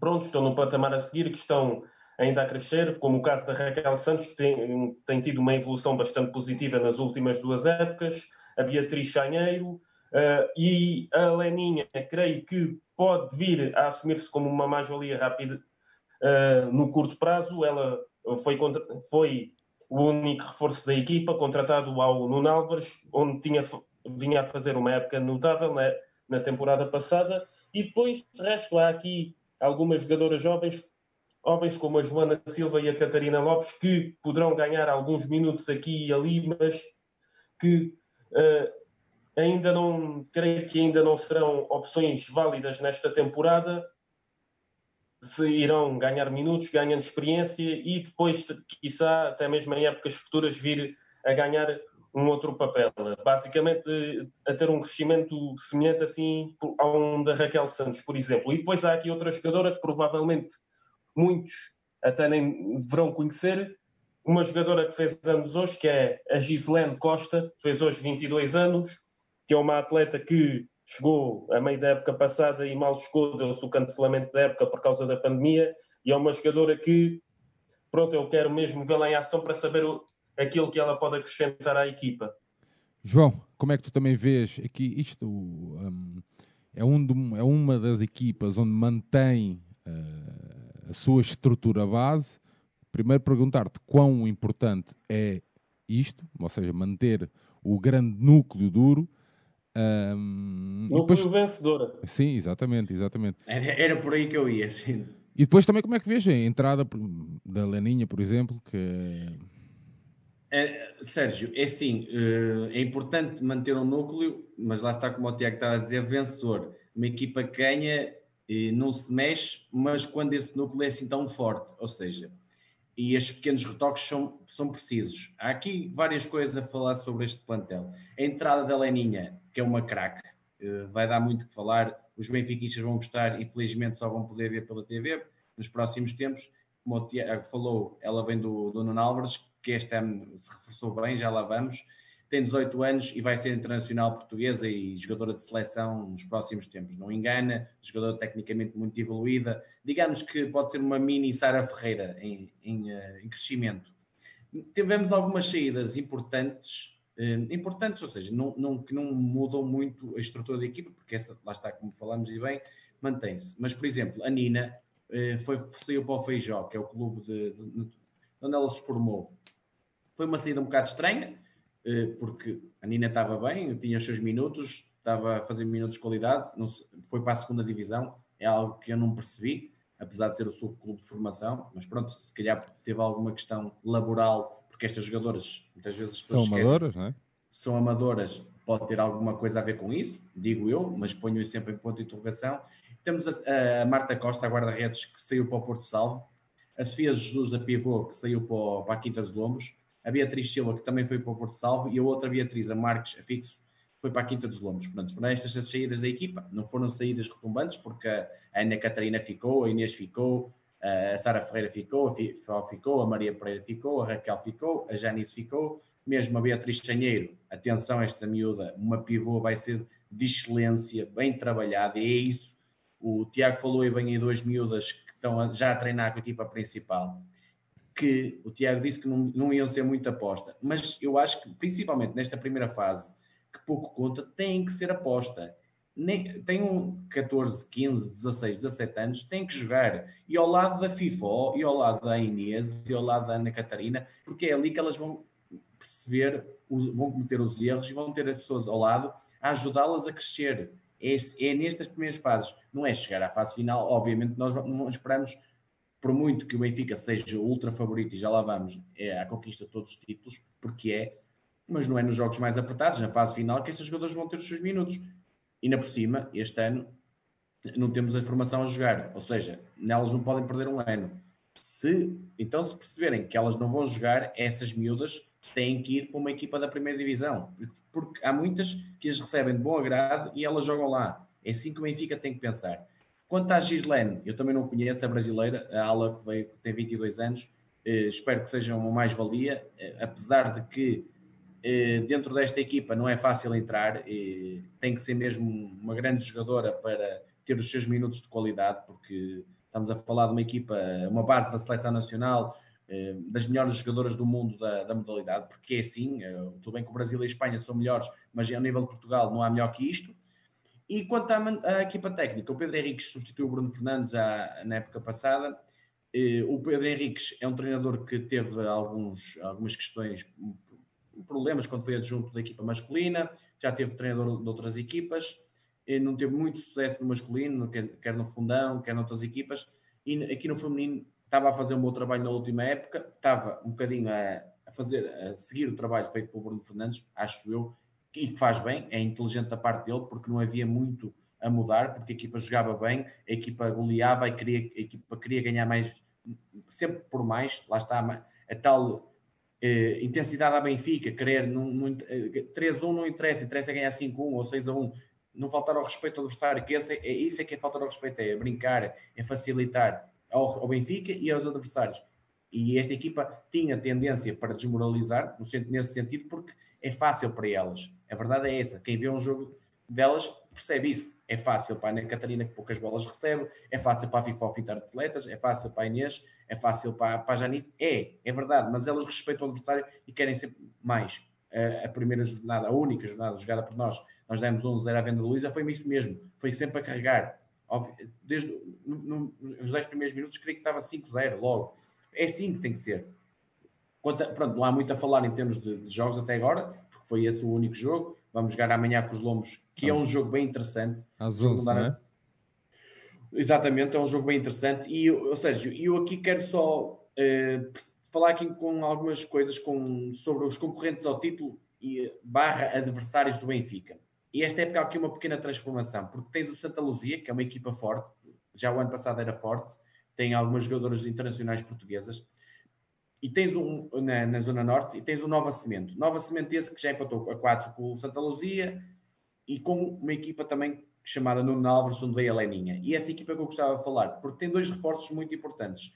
pronto, estão no patamar a seguir, que estão ainda a crescer, como o caso da Raquel Santos, que tem, tem tido uma evolução bastante positiva nas últimas duas épocas, a Beatriz Chanheiro uh, e a Leninha, creio que pode vir a assumir-se como uma mais-valia rápida uh, no curto prazo. Ela foi, contra, foi o único reforço da equipa, contratado ao Nuno Álvares, onde tinha, vinha a fazer uma época notável né, na temporada passada. E depois, de resto, há aqui algumas jogadoras jovens, jovens como a Joana Silva e a Catarina Lopes, que poderão ganhar alguns minutos aqui e ali, mas que uh, ainda não, creio que ainda não serão opções válidas nesta temporada. Se irão ganhar minutos, ganhando experiência e depois, quiçá, até mesmo em épocas futuras, vir a ganhar um outro papel. Basicamente, a ter um crescimento semelhante assim a um da Raquel Santos, por exemplo. E depois há aqui outra jogadora que provavelmente muitos até nem deverão conhecer, uma jogadora que fez anos hoje, que é a Gislene Costa, fez hoje 22 anos, que é uma atleta que chegou a meio da época passada e mal chegou, deu-se o cancelamento da época por causa da pandemia, e é uma jogadora que, pronto, eu quero mesmo vê-la em ação para saber aquilo que ela pode acrescentar à equipa. João, como é que tu também vês aqui isto? Um, é, um é, uma das equipas onde mantém uh, a sua estrutura base. Primeiro perguntar-te quão importante é isto, ou seja, manter o grande núcleo duro. Um, núcleo depois... vencedora. Sim, exatamente, exatamente. Era, era por aí que eu ia, sim. E depois também como é que vês a entrada da Leninha, por exemplo, que é, Sérgio, é assim, eh, é importante manter um núcleo, mas lá está como o Tiago estava a dizer, vencedor. Uma equipa que ganha e não se mexe, mas quando esse núcleo é assim tão forte, ou seja, e estes pequenos retoques são, são precisos. Há aqui várias coisas a falar sobre este plantel. A entrada da Leninha, que é uma craque, eh, vai dar muito que falar. Os benfiquistas vão gostar, infelizmente só vão poder ver pela TV nos próximos tempos. Como o Tiago falou, ela vem do, do Nuno Álvares, que este ano se reforçou bem, já lá vamos. Tem 18 anos e vai ser internacional portuguesa e jogadora de seleção nos próximos tempos. Não engana, jogadora tecnicamente muito evoluída. Digamos que pode ser uma mini Sara Ferreira em, em, eh, em crescimento. Tivemos algumas saídas importantes, eh, importantes, ou seja, não, não, que não mudam muito a estrutura da equipa, porque essa, lá está, como falamos e bem, mantém-se. Mas, por exemplo, a Nina eh, foi, saiu para o Feijó, que é o clube de, de, de onde ela se formou. Foi uma saída um bocado estranha, porque a Nina estava bem, tinha os seus minutos, estava a fazer minutos de qualidade, foi para a segunda divisão, é algo que eu não percebi, apesar de ser o seu clube de formação, mas pronto, se calhar teve alguma questão laboral, porque estas jogadoras muitas vezes são amadoras, não é? São amadoras, pode ter alguma coisa a ver com isso, digo eu, mas ponho isso sempre em ponto de interrogação. Temos a, a Marta Costa, a guarda-redes, que saiu para o Porto Salvo, a Sofia Jesus da Pivô, que saiu para, para a Quinta dos Lombos, a Beatriz Silva, que também foi para o Porto Salvo, e a outra Beatriz, a Marques, a fixo, foi para a Quinta dos Lombos. Portanto, foram estas as saídas da equipa. Não foram saídas retumbantes, porque a Ana Catarina ficou, a Inês ficou, a Sara Ferreira ficou, a Fó ficou, a Maria Pereira ficou, a Raquel ficou, a Janice ficou, mesmo a Beatriz Chanheiro. Atenção, esta miúda, uma pivô vai ser de excelência, bem trabalhada, e é isso. O Tiago falou aí bem em duas miúdas que estão já a treinar com a equipa principal que o Tiago disse que não, não iam ser muita aposta, mas eu acho que principalmente nesta primeira fase, que pouco conta, tem que ser aposta. Nem, um 14, 15, 16, 17 anos, tem que jogar. E ao lado da FIFO, e ao lado da Inês, e ao lado da Ana Catarina, porque é ali que elas vão perceber, vão cometer os erros e vão ter as pessoas ao lado a ajudá-las a crescer. É, é nestas primeiras fases, não é chegar à fase final, obviamente nós não esperamos por muito que o Benfica seja ultra favorito, e já lá vamos, é a conquista de todos os títulos, porque é, mas não é nos jogos mais apertados, na fase final, que estes jogadores vão ter os seus minutos. E na por cima, este ano, não temos a formação a jogar, ou seja, nelas não podem perder um ano. Se, então, se perceberem que elas não vão jogar, essas miúdas têm que ir para uma equipa da primeira divisão, porque, há muitas que as recebem de bom agrado e elas jogam lá. É assim que o Benfica tem que pensar. Quanto à Gislene, eu também não conheço a brasileira, a ala que, veio, tem 22 anos, eh, espero que seja uma mais-valia, eh, apesar de que eh, dentro desta equipa não é fácil entrar, tem que ser mesmo uma grande jogadora para ter os seus minutos de qualidade, porque estamos a falar de uma equipa, uma base da seleção nacional, eh, das melhores jogadoras do mundo da, da modalidade, porque é assim, eh, tudo bem que o Brasil e a Espanha são melhores, mas ao nível de Portugal não há melhor que isto, E quanto à, à, equipa técnica, o Pedro Henriques substituiu o Bruno Fernandes já na época passada. O Pedro Henriques é um treinador que teve alguns, algumas questões, problemas quando foi adjunto da equipa masculina, já teve treinador de outras equipas, não teve muito sucesso no masculino, quer no fundão, quer noutras equipas, e aqui no feminino estava a fazer um bom trabalho na última época, estava um bocadinho a fazer, a seguir o trabalho feito pelo Bruno Fernandes, acho eu, e que faz bem, é inteligente da parte dele, porque não havia muito a mudar, porque a equipa jogava bem, a equipa goleava e queria, a equipa queria ganhar mais, sempre por mais, lá está a, tal eh, intensidade à Benfica, querer num, num, 3-1 não interessa, interessa ganhar 5-1 ou 6-1, não faltar ao respeito ao adversário, que esse é, é, isso é que é faltar ao respeito, é brincar, é facilitar ao, ao Benfica e aos adversários. E esta equipa tinha tendência para desmoralizar, nesse sentido, porque é fácil para elas. A verdade é essa. Quem vê um jogo delas percebe isso. É fácil para a Ana Catarina, que poucas bolas recebe, é fácil para a FIFA fitar atletas, é fácil para a Inês, é fácil para, para a Janite. É, é verdade, mas elas respeitam o adversário e querem sempre mais. A, a primeira jornada, a única jornada jogada por nós, nós demos 11-0 à Venda Luísa, foi isso mesmo. Foi sempre a carregar. Desde no, no, nos 10 primeiros minutos, creio que estava 5-0 logo. É assim que tem que ser. Quanto, pronto, não há muito a falar em termos de, de, jogos até agora, porque foi esse o único jogo. Vamos jogar amanhã com os Lombos, que é um jogo bem interessante. Às 11, não é? Exatamente, é um jogo bem interessante. E, ou seja, eu aqui quero só uh, falar aqui com algumas coisas com, sobre os concorrentes ao título e barra adversários do Benfica. E esta época há aqui uma pequena transformação, porque tens o Santa Luzia, que é uma equipa forte, já o ano passado era forte, tem algumas jogadoras internacionais portuguesas, e tens um na, na, Zona Norte, e tens o Nova Cimento. Nova Cimento esse que já empatou a 4 com o Santa Luzia, e com uma equipa também chamada Nuno Alves, onde veio a Leninha. E essa equipa que eu gostava de falar, porque tem dois reforços muito importantes,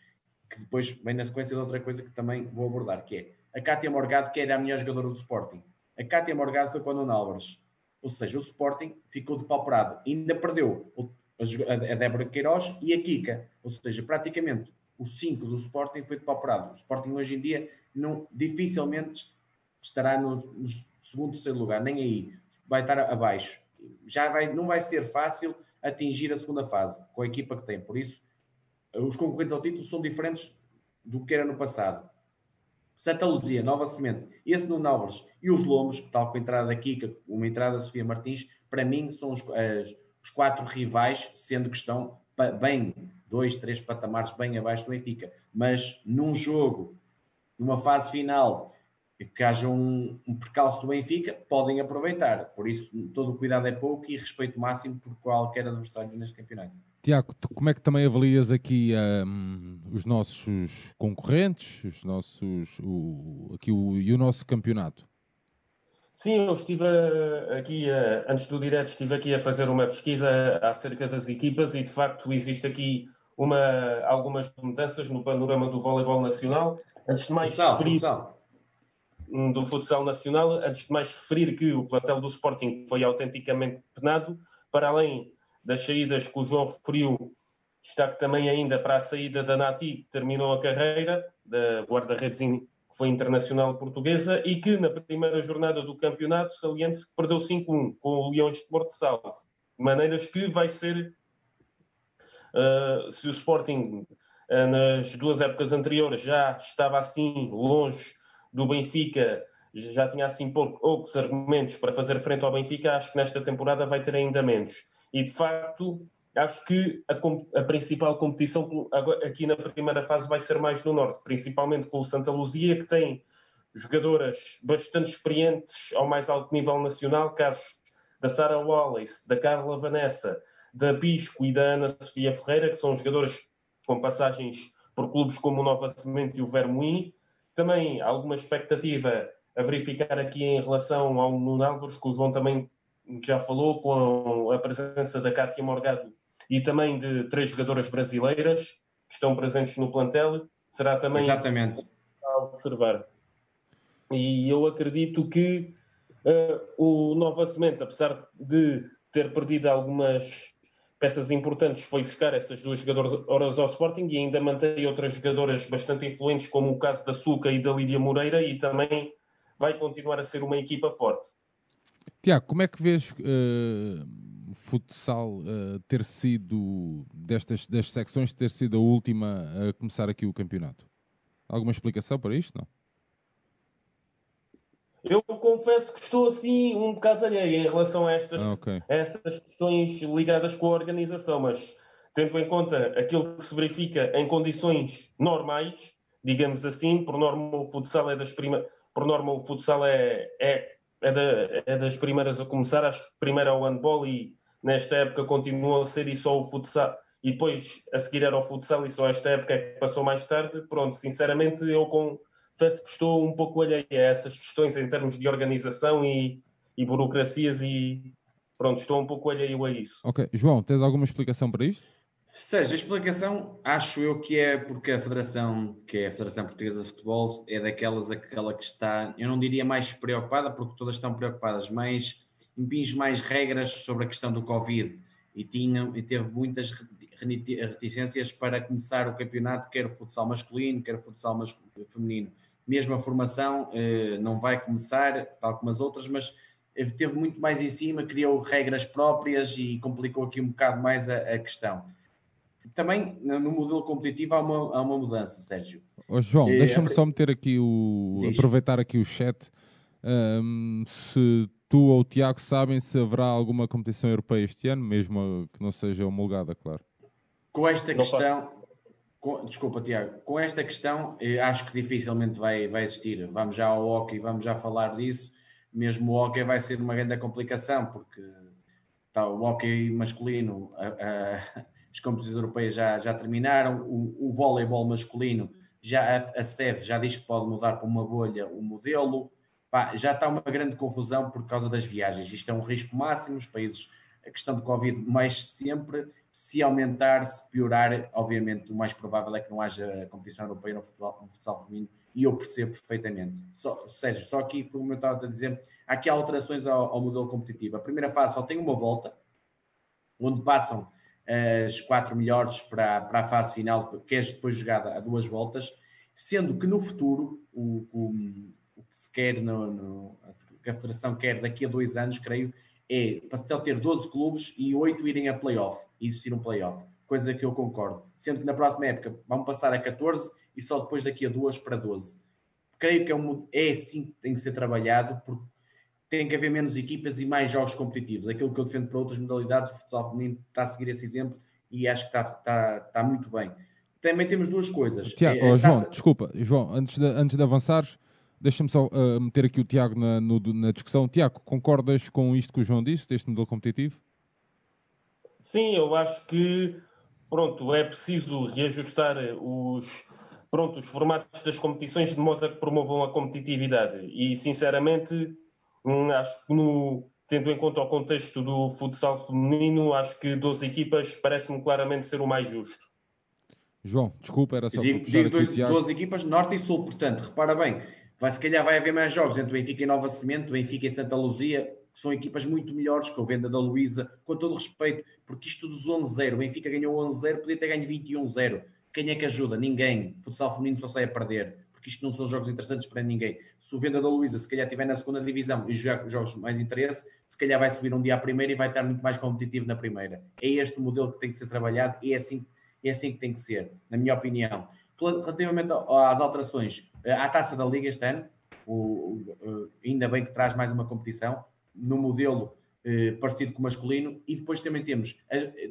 que depois vem na sequência de outra coisa que também vou abordar, que é a Cátia Morgado, que era a melhor jogadora do Sporting. A Cátia Morgado foi para o Nuno Álvares. Ou seja, o Sporting ficou de pauperado. Ainda perdeu a Débora Queiroz e a Kika. Ou seja, praticamente o 5 do Sporting foi de pauperado. O Sporting hoje em dia não, dificilmente estará no, no segundo, terceiro lugar, nem aí. Vai estar abaixo. Já vai, não vai ser fácil atingir a segunda fase com a equipa que tem. Por isso, os concorrentes ao título são diferentes do que era no passado. Santa Luzia, Nova Semente, esse no Novas e os Lomos, tal com a entrada da Kika, uma entrada da Sofia Martins, para mim são os, as, os quatro rivais, sendo que estão bem, dois, três patamares bem abaixo do Benfica. Mas num jogo, numa fase final, que haja um, um percalço do Benfica, podem aproveitar. Por isso, todo o cuidado é pouco e respeito máximo por qualquer adversário neste campeonato. Tiago, como é que também avalias aqui um, os nossos concorrentes, os nossos, o, aqui o, e o nosso campeonato? Sim, eu estive eh, aqui, eh, antes do direto, estive aqui a fazer uma pesquisa acerca das equipas e de facto existe aqui uma, algumas mudanças no panorama do voleibol nacional. Antes de mais futsal, referir, futsal. Hum, do futsal nacional, antes de mais referir que o plantel do Sporting foi autenticamente penado, para além das saídas que o João referiu, destaque também ainda para a saída da Nati, que terminou a carreira, da guarda-redes que foi internacional portuguesa, e que na primeira jornada do campeonato saliente-se que perdeu 5-1 com o Leões de Porto Salvo. De maneiras que vai ser, uh, se o Sporting uh, nas duas épocas anteriores já estava assim longe do Benfica, já tinha assim poucos argumentos para fazer frente ao Benfica, acho que nesta temporada vai ter ainda menos. E de facto, acho que a, a, principal competição aqui na primeira fase vai ser mais no Norte, principalmente com o Santa Luzia, que tem jogadoras bastante experientes ao mais alto nível nacional, casos da Sara Wallace, da Carla Vanessa, da Pisco e da Ana Sofia Ferreira, que são jogadoras com passagens por clubes como o Nova Semente e o Vermoim. Também alguma expectativa a verificar aqui em relação ao Nuno Álvares, que o João também já falou, com a presença da Cátia Morgado e também de três jogadoras brasileiras que estão presentes no plantel, será também Exatamente. a observar. E eu acredito que uh, o Nova Semente, apesar de ter perdido algumas peças importantes, foi buscar essas duas jogadoras ao Sporting e ainda mantém outras jogadoras bastante influentes, como o caso da Suca e da Lídia Moreira, e também vai continuar a ser uma equipa forte. Tiago, como é que vês uh, futsal uh, ter sido, destas, destas secções, ter sido a última a começar aqui o campeonato? Alguma explicação para isto? Não? Eu confesso que estou assim um bocado alheio em relação a estas, ah, okay. a essas questões ligadas com a organização, mas tendo em conta aquilo que se verifica em condições normais, digamos assim, por norma o futsal é das prima, por norma o futsal é, é, é, da, é das primeiras a começar, acho que primeiro é o handball e nesta época continua a ser e só o futsal e depois a seguir era o futsal e só esta época é que passou mais tarde, pronto, sinceramente eu confesso que estou um pouco alheio a essas questões em termos de organização e, e burocracias e pronto, estou um pouco alheio a isso. Ok, João, tens alguma explicação para isto? Seja, a explicação acho eu que é porque a Federação, que é a Federação Portuguesa de Futebol, é daquelas aquela que está, eu não diria mais preocupada, porque todas estão preocupadas, mas impinge mais regras sobre a questão do Covid e, tinha, e teve muitas reticências para começar o campeonato, quer o futsal masculino, quer o futsal masculino, feminino mesmo a formação eh, não vai começar, tal como as outras, mas teve muito mais em cima, criou regras próprias e complicou aqui um bocado mais a, a questão. Também no modelo competitivo há uma, há uma mudança, Sérgio. Oh, João, eh, deixa-me só meter aqui o. Diz. aproveitar aqui o chat. Um, se tu ou o Tiago sabem se haverá alguma competição europeia este ano, mesmo que não seja homologada, claro. Com esta questão, com, desculpa, Tiago, com esta questão eh, acho que dificilmente vai, vai existir. Vamos já ao hockey, vamos já falar disso. Mesmo o hockey vai ser uma grande complicação, porque tá, o hockey masculino, a, a, as competições europeias já, já terminaram, o, o voleibol masculino, já a, a SEV já diz que pode mudar para uma bolha o modelo. Pá, já está uma grande confusão por causa das viagens. Isto é um risco máximo, os países, a questão do Covid mais sempre se aumentar, se piorar, obviamente o mais provável é que não haja competição europeia no, futebol, no futsal feminino e eu percebo perfeitamente. Só, Sérgio, só aqui, como eu estava a dizer, há aqui alterações ao, ao modelo competitivo. A primeira fase só tem uma volta, onde passam as quatro melhores para, para a fase final, que é depois jogada a duas voltas, sendo que no futuro, o, o, o que se quer, no, no, que a Federação quer daqui a dois anos, creio, é só ter 12 clubes e 8 irem a playoff, existir um playoff, coisa que eu concordo. Sendo que na próxima época vão passar a 14 e só depois daqui a duas para 12. Creio que é, um, é assim que tem que ser trabalhado, porque tem que haver menos equipas e mais jogos competitivos. Aquilo que eu defendo para outras modalidades, o futsal feminino está a seguir esse exemplo e acho que está, está, está muito bem. Também temos duas coisas. Tiago, é, oh, João, taça... desculpa, João, antes de, antes de avançares, Deixa-me só uh, meter aqui o Tiago na, no, na discussão. Tiago, concordas com isto que o João disse, deste modelo competitivo? Sim, eu acho que pronto, é preciso reajustar os, pronto, os formatos das competições de modo a que promovam a competitividade. E, sinceramente, acho que no, tendo em conta o contexto do futsal feminino, acho que 12 equipas parece-me claramente ser o mais justo. João, desculpa, era só digo, digo dois, 12 equipas norte e sul, portanto, repara bem, vai, se calhar vai haver mais jogos entre Benfica e Nova Cimento, Benfica e Santa Luzia, que são equipas muito melhores que o Venda da Luísa, com todo o respeito, porque isto dos 11-0, o Benfica ganhou 11-0, podia ter ganho 21-0. Quem é que ajuda? Ninguém. Futsal feminino só sai a perder, porque isto não são jogos interessantes para ninguém. Se o Venda da Luísa, se calhar estiver na segunda divisão e jogar jogos mais interesse, se calhar vai subir um dia à primeira e vai estar muito mais competitivo na primeira. É este o modelo que tem que ser trabalhado e é assim, é assim que tem que ser, na minha opinião. Relativamente às alterações, à taça da Liga este ano, o, o, ainda bem que traz mais uma competição no modelo eh, parecido com o masculino, e depois também temos,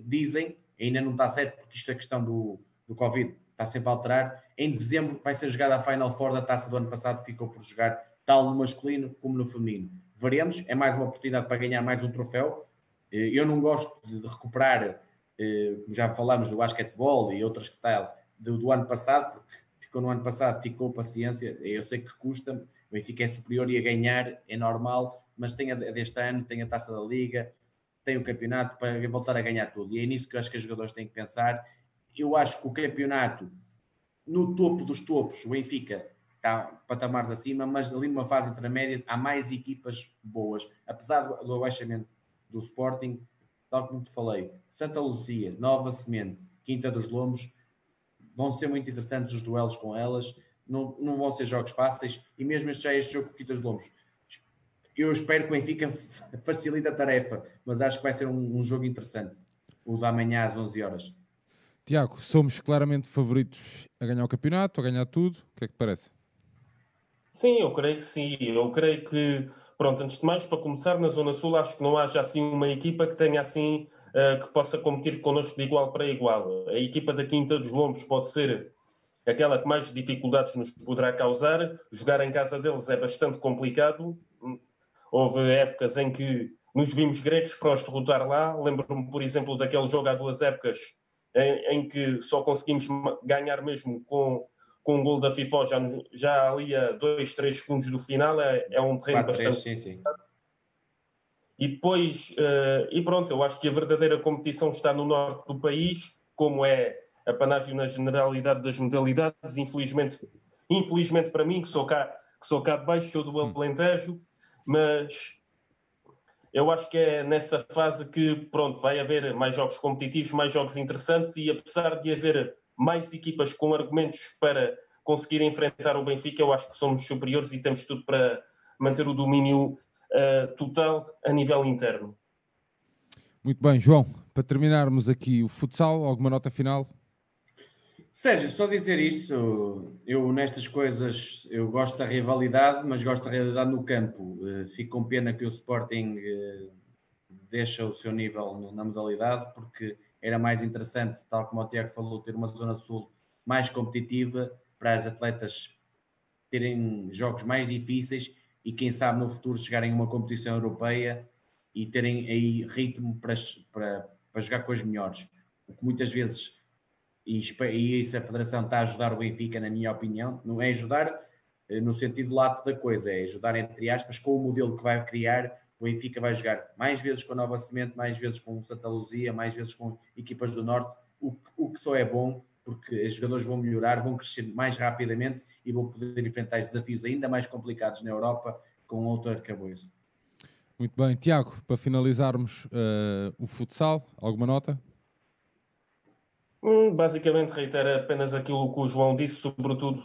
dizem, ainda não está certo, porque isto é questão do, do Covid, está sempre a alterar. Em dezembro vai ser jogada a Final Four da taça do ano passado, ficou por jogar tal no masculino como no feminino. Veremos, é mais uma oportunidade para ganhar mais um troféu. Eh, eu não gosto de recuperar, eh, já falámos do basquetebol e outras que tal, do, do ano passado, porque ficou no ano passado, ficou paciência, eu sei que custa, o Benfica é superior e a ganhar é normal, mas tem a deste ano, tem a taça da Liga, tem o campeonato para voltar a ganhar tudo. E é nisso que eu acho que os jogadores têm que pensar. Eu acho que o campeonato, no topo dos topos, o Benfica está patamares acima, mas ali numa fase intermédia há mais equipas boas. Apesar do abaixamento do Sporting, tal como te falei, Santa Lucia, Nova Semente, Quinta dos Lombos, vão ser muito interessantes os duelos com elas, não, não vão ser jogos fáceis, e mesmo este, já este jogo com Quitas de Lombos, eu espero que o Benfica facilite a tarefa, mas acho que vai ser um, um jogo interessante, o da manhã às 11 horas. Tiago, somos claramente favoritos a ganhar o campeonato, a ganhar tudo. O que é que te parece? Sim, eu creio que sim. Eu creio que, pronto, antes de mais, para começar, na Zona Sul, acho que não haja assim uma equipa que tenha assim, uh, que possa competir connosco de igual para igual. A equipa da Quinta dos Lombos pode ser aquela que mais dificuldades nos poderá causar. Jogar em casa deles é bastante complicado. Houve épocas em que nos vimos gregos para os derrotar lá. Lembro-me, por exemplo, daquele jogo há duas épocas em, em que só conseguimos ganhar mesmo com, com um gol da FIFA já, já ali a 2, 3 segundos do final, é, é um terreno 4, bastante. 3, sim, sim. E depois, uh, e pronto, eu acho que a verdadeira competição está no norte do país, como é a panágio na generalidade das modalidades. Infelizmente, infelizmente para mim, que sou cá, que sou cá de baixo, sou do hum. Alentejo, mas eu acho que é nessa fase que, pronto, vai haver mais jogos competitivos, mais jogos interessantes e apesar de haver mais equipas com argumentos para conseguir enfrentar o Benfica, eu acho que somos superiores e temos tudo para manter o domínio uh, total a nível interno. Muito bem, João, para terminarmos aqui o futsal, alguma nota final? Sérgio, só dizer isso, eu nestas coisas, eu gosto da rivalidade, mas gosto da rivalidade no campo. Eh, fico com pena que o Sporting eh, deixa o seu nível na modalidade, porque era mais interessante, tal como o Tiago falou, ter uma zona sul mais competitiva para as atletas terem jogos mais difíceis e quem sabe no futuro chegarem a uma competição europeia e terem aí ritmo para, para, para jogar com as melhores. O que muitas vezes e, isso a Federação está a ajudar o Benfica, na minha opinião, não é ajudar eh, no sentido lato da coisa, é ajudar entre aspas com o modelo que vai criar. O Benfica vai jogar mais vezes com a Nova Semente, mais vezes com o Santa Luzia, mais vezes com equipas do Norte, o, o que só é bom porque os jogadores vão melhorar, vão crescer mais rapidamente e vão poder enfrentar desafios ainda mais complicados na Europa com outro arcabouço. Muito bem, Tiago, para finalizarmos uh, o futsal, alguma nota? Hum, basicamente reitera apenas aquilo que o João disse, sobretudo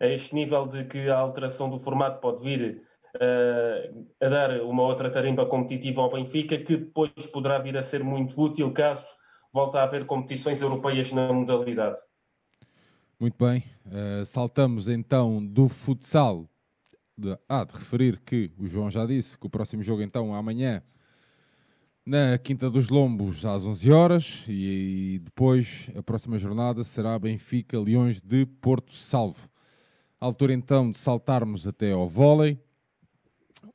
a este nível de que a alteração do formato pode vir uh, a dar uma outra tarimba competitiva ao Benfica, que depois poderá vir a ser muito útil caso volte a haver competições europeias na modalidade. Muito bem, uh, saltamos então do futsal. De, ah, de referir que o João já disse que o próximo jogo então amanhã na Quinta dos Lombos às 11 horas e, depois a próxima jornada será Benfica Leões de Porto Salvo. A altura então de saltarmos até ao vôlei.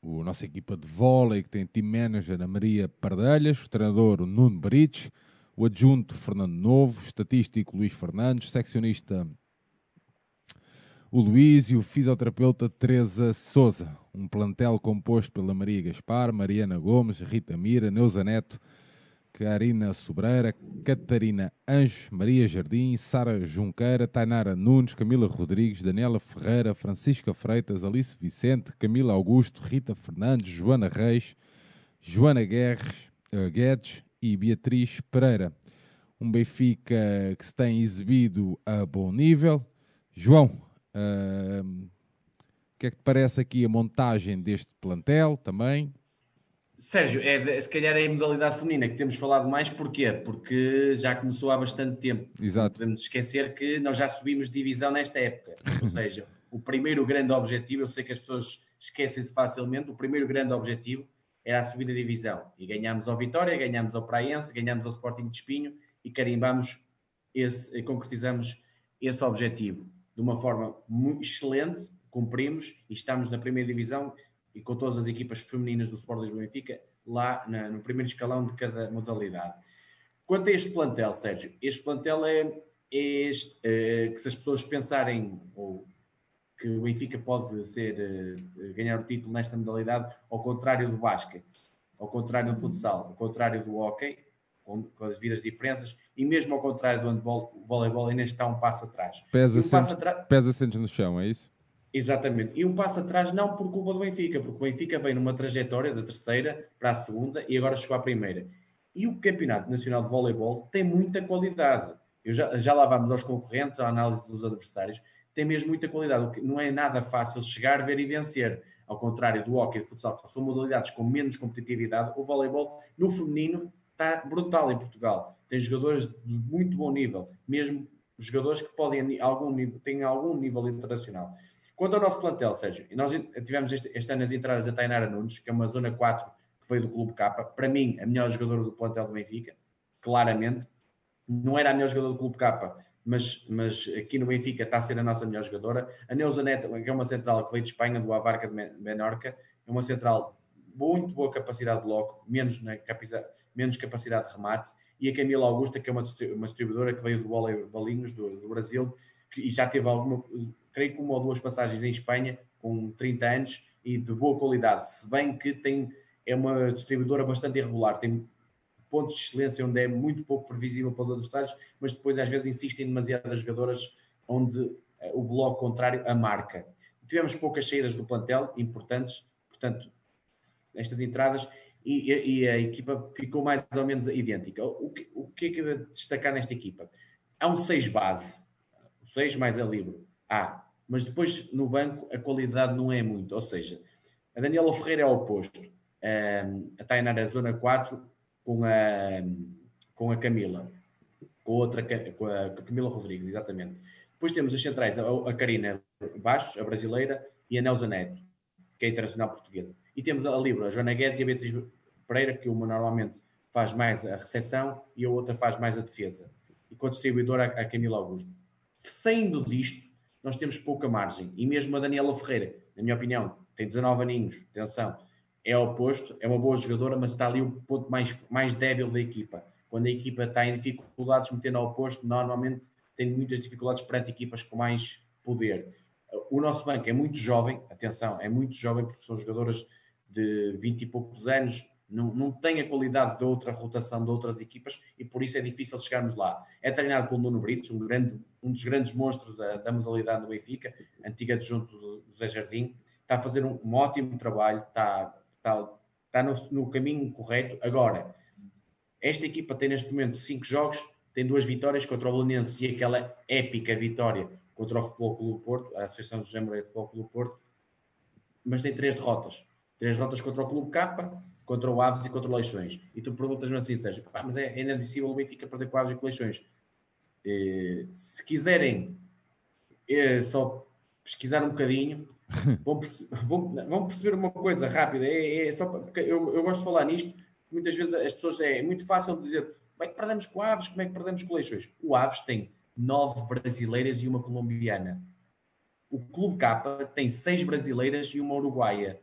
A nossa equipa de vôlei que tem team manager a Maria Pardelhas, o treinador o Nuno Barites, o adjunto Fernando Novo, estatístico Luís Fernandes, seccionista o Luís e o fisioterapeuta Teresa Souza. Um plantel composto pela Maria Gaspar, Mariana Gomes, Rita Mira, Neuza Neto, Karina Sobreira, Catarina Anjos, Maria Jardim, Sara Junqueira, Tainara Nunes, Camila Rodrigues, Daniela Ferreira, Francisca Freitas, Alice Vicente, Camila Augusto, Rita Fernandes, Joana Reis, Joana Guerres, uh, Guedes e Beatriz Pereira. Um Benfica que se tem exibido a bom nível. João, Uh, que é que te parece aqui a montagem deste plantel também? Sérgio, é, se calhar é a modalidade feminina que temos falado mais, porquê? Porque já começou há bastante tempo. Exato. podemos esquecer que nós já subimos divisão nesta época. Ou seja, o primeiro grande objetivo, eu sei que as pessoas esquecem-se facilmente, o primeiro grande objetivo era a subida de divisão. E ganhámos ao Vitória, ganhámos ao Praense, ganhámos ao Sporting de Espinho e carimbamos esse, concretizamos esse objetivo de uma forma excelente, cumprimos e estamos na primeira divisão e com todas as equipas femininas do Sport Lisboa Benfica lá na, no primeiro escalão de cada modalidade. Quanto a este plantel, Sérgio, este plantel é, é este, é, que se as pessoas pensarem ou que o Benfica pode ser uh, ganhar o título nesta modalidade, ao contrário do basquete, ao contrário do futsal, ao contrário do hockey, com, com as vidas diferenças, e mesmo ao contrário do handball, o voleibol ainda está um passo atrás. Pesa, um sempre, atra... pesa sempre no chão, é isso? Exatamente. E um passo atrás não por culpa do Benfica, porque o Benfica vem numa trajetória da terceira para a segunda e agora chegou à primeira. E o Campeonato Nacional de Voleibol tem muita qualidade. Eu já, já lá vamos aos concorrentes, à análise dos adversários. Tem mesmo muita qualidade. Não é nada fácil chegar, ver e vencer. ao contrário do hockey e do futsal, que são modalidades com menos competitividade, o voleibol no feminino está brutal em Portugal. Tem jogadores de muito bom nível, mesmo jogadores que podem algum nível, têm algum nível internacional. Quanto ao nosso plantel, Sérgio, nós tivemos este, este ano as entradas a Tainara Nunes, que é uma zona 4 que veio do Clube K. Para mim, a melhor jogadora do plantel do Benfica, claramente. Não era a melhor jogadora do Clube K, mas, mas aqui no Benfica está a ser a nossa melhor jogadora. A Neuza Neto, que é uma central que veio de Espanha, do Avarca de Menorca, é uma central muito boa capacidade de bloco, menos, na capacidade, menos capacidade de remate. E a Camila Augusta, que é uma, uma distribuidora que veio do Vôlei Balinhos, do, do Brasil, que, e já teve alguma, creio que uma ou duas passagens em Espanha, com 30 anos, e de boa qualidade, se bem que tem, é uma distribuidora bastante irregular, tem pontos de excelência onde é muito pouco previsível para os adversários, mas depois às vezes insistem demasiadas jogadoras onde eh, o bloco contrário a marca. Tivemos poucas saídas do plantel, importantes, portanto, estas entradas, e, e, a equipa ficou mais ou menos idêntica. O que, o que é que é destacar nesta equipa? Há um 6 base, o 6 mais a livre, há, mas depois no banco a qualidade não é muito, ou seja, a Daniela Ferreira é o oposto, a Tainara é zona 4 com a, com a Camila, com, outra, com a Camila Rodrigues, exatamente. Depois temos as centrais, a, a Karina Baixos, a brasileira, e a Nelza Neto, que é internacional portuguesa. E temos a Libra, a Joana Guedes e a Beatriz Pereira, que uma normalmente faz mais a recepção e a outra faz mais a defesa. E com a distribuidora, a Camila Augusto. Saindo disto, nós temos pouca margem. E mesmo a Daniela Ferreira, na minha opinião, tem 19 aninhos, atenção, é oposto, é uma boa jogadora, mas está ali o ponto mais, mais débil da equipa. Quando a equipa está em dificuldades, metendo ao oposto, normalmente tem muitas dificuldades perante equipas com mais poder. O nosso banco é muito jovem, atenção, é muito jovem porque são jogadoras de 20 e poucos anos, não, não tem a qualidade de outra rotação de outras equipas e por isso é difícil chegarmos lá. É treinado pelo Nuno Brites, um, grande, um dos grandes monstros da, da modalidade do Benfica, antiga adjunto do, do Zé Jardim, está a fazer um, um ótimo trabalho, está, está, está no, no, caminho correto. Agora, esta equipa tem neste momento cinco jogos, tem duas vitórias contra o Belenense e aquela épica vitória contra o Futebol Clube Porto, a Associação de José Moreira Futebol Clube Porto, mas tem três derrotas. Três derrotas contra o Clube K, contra o Aves e contra o Leixões. E tu perguntas-me assim, Sérgio, mas é, é inadmissível o Benfica perder com o Aves e com o Leixões. Eh, se quiserem eh, só pesquisar um bocadinho, vão, perce vão, vão, perceber uma coisa rápida. É, é só porque eu, eu, gosto de falar nisto. Muitas vezes as pessoas é, é muito fácil dizer como é que perdemos com o Aves, como é que perdemos com o Leixões. O Aves tem nove brasileiras e uma colombiana. O Clube K tem seis brasileiras e uma uruguaia.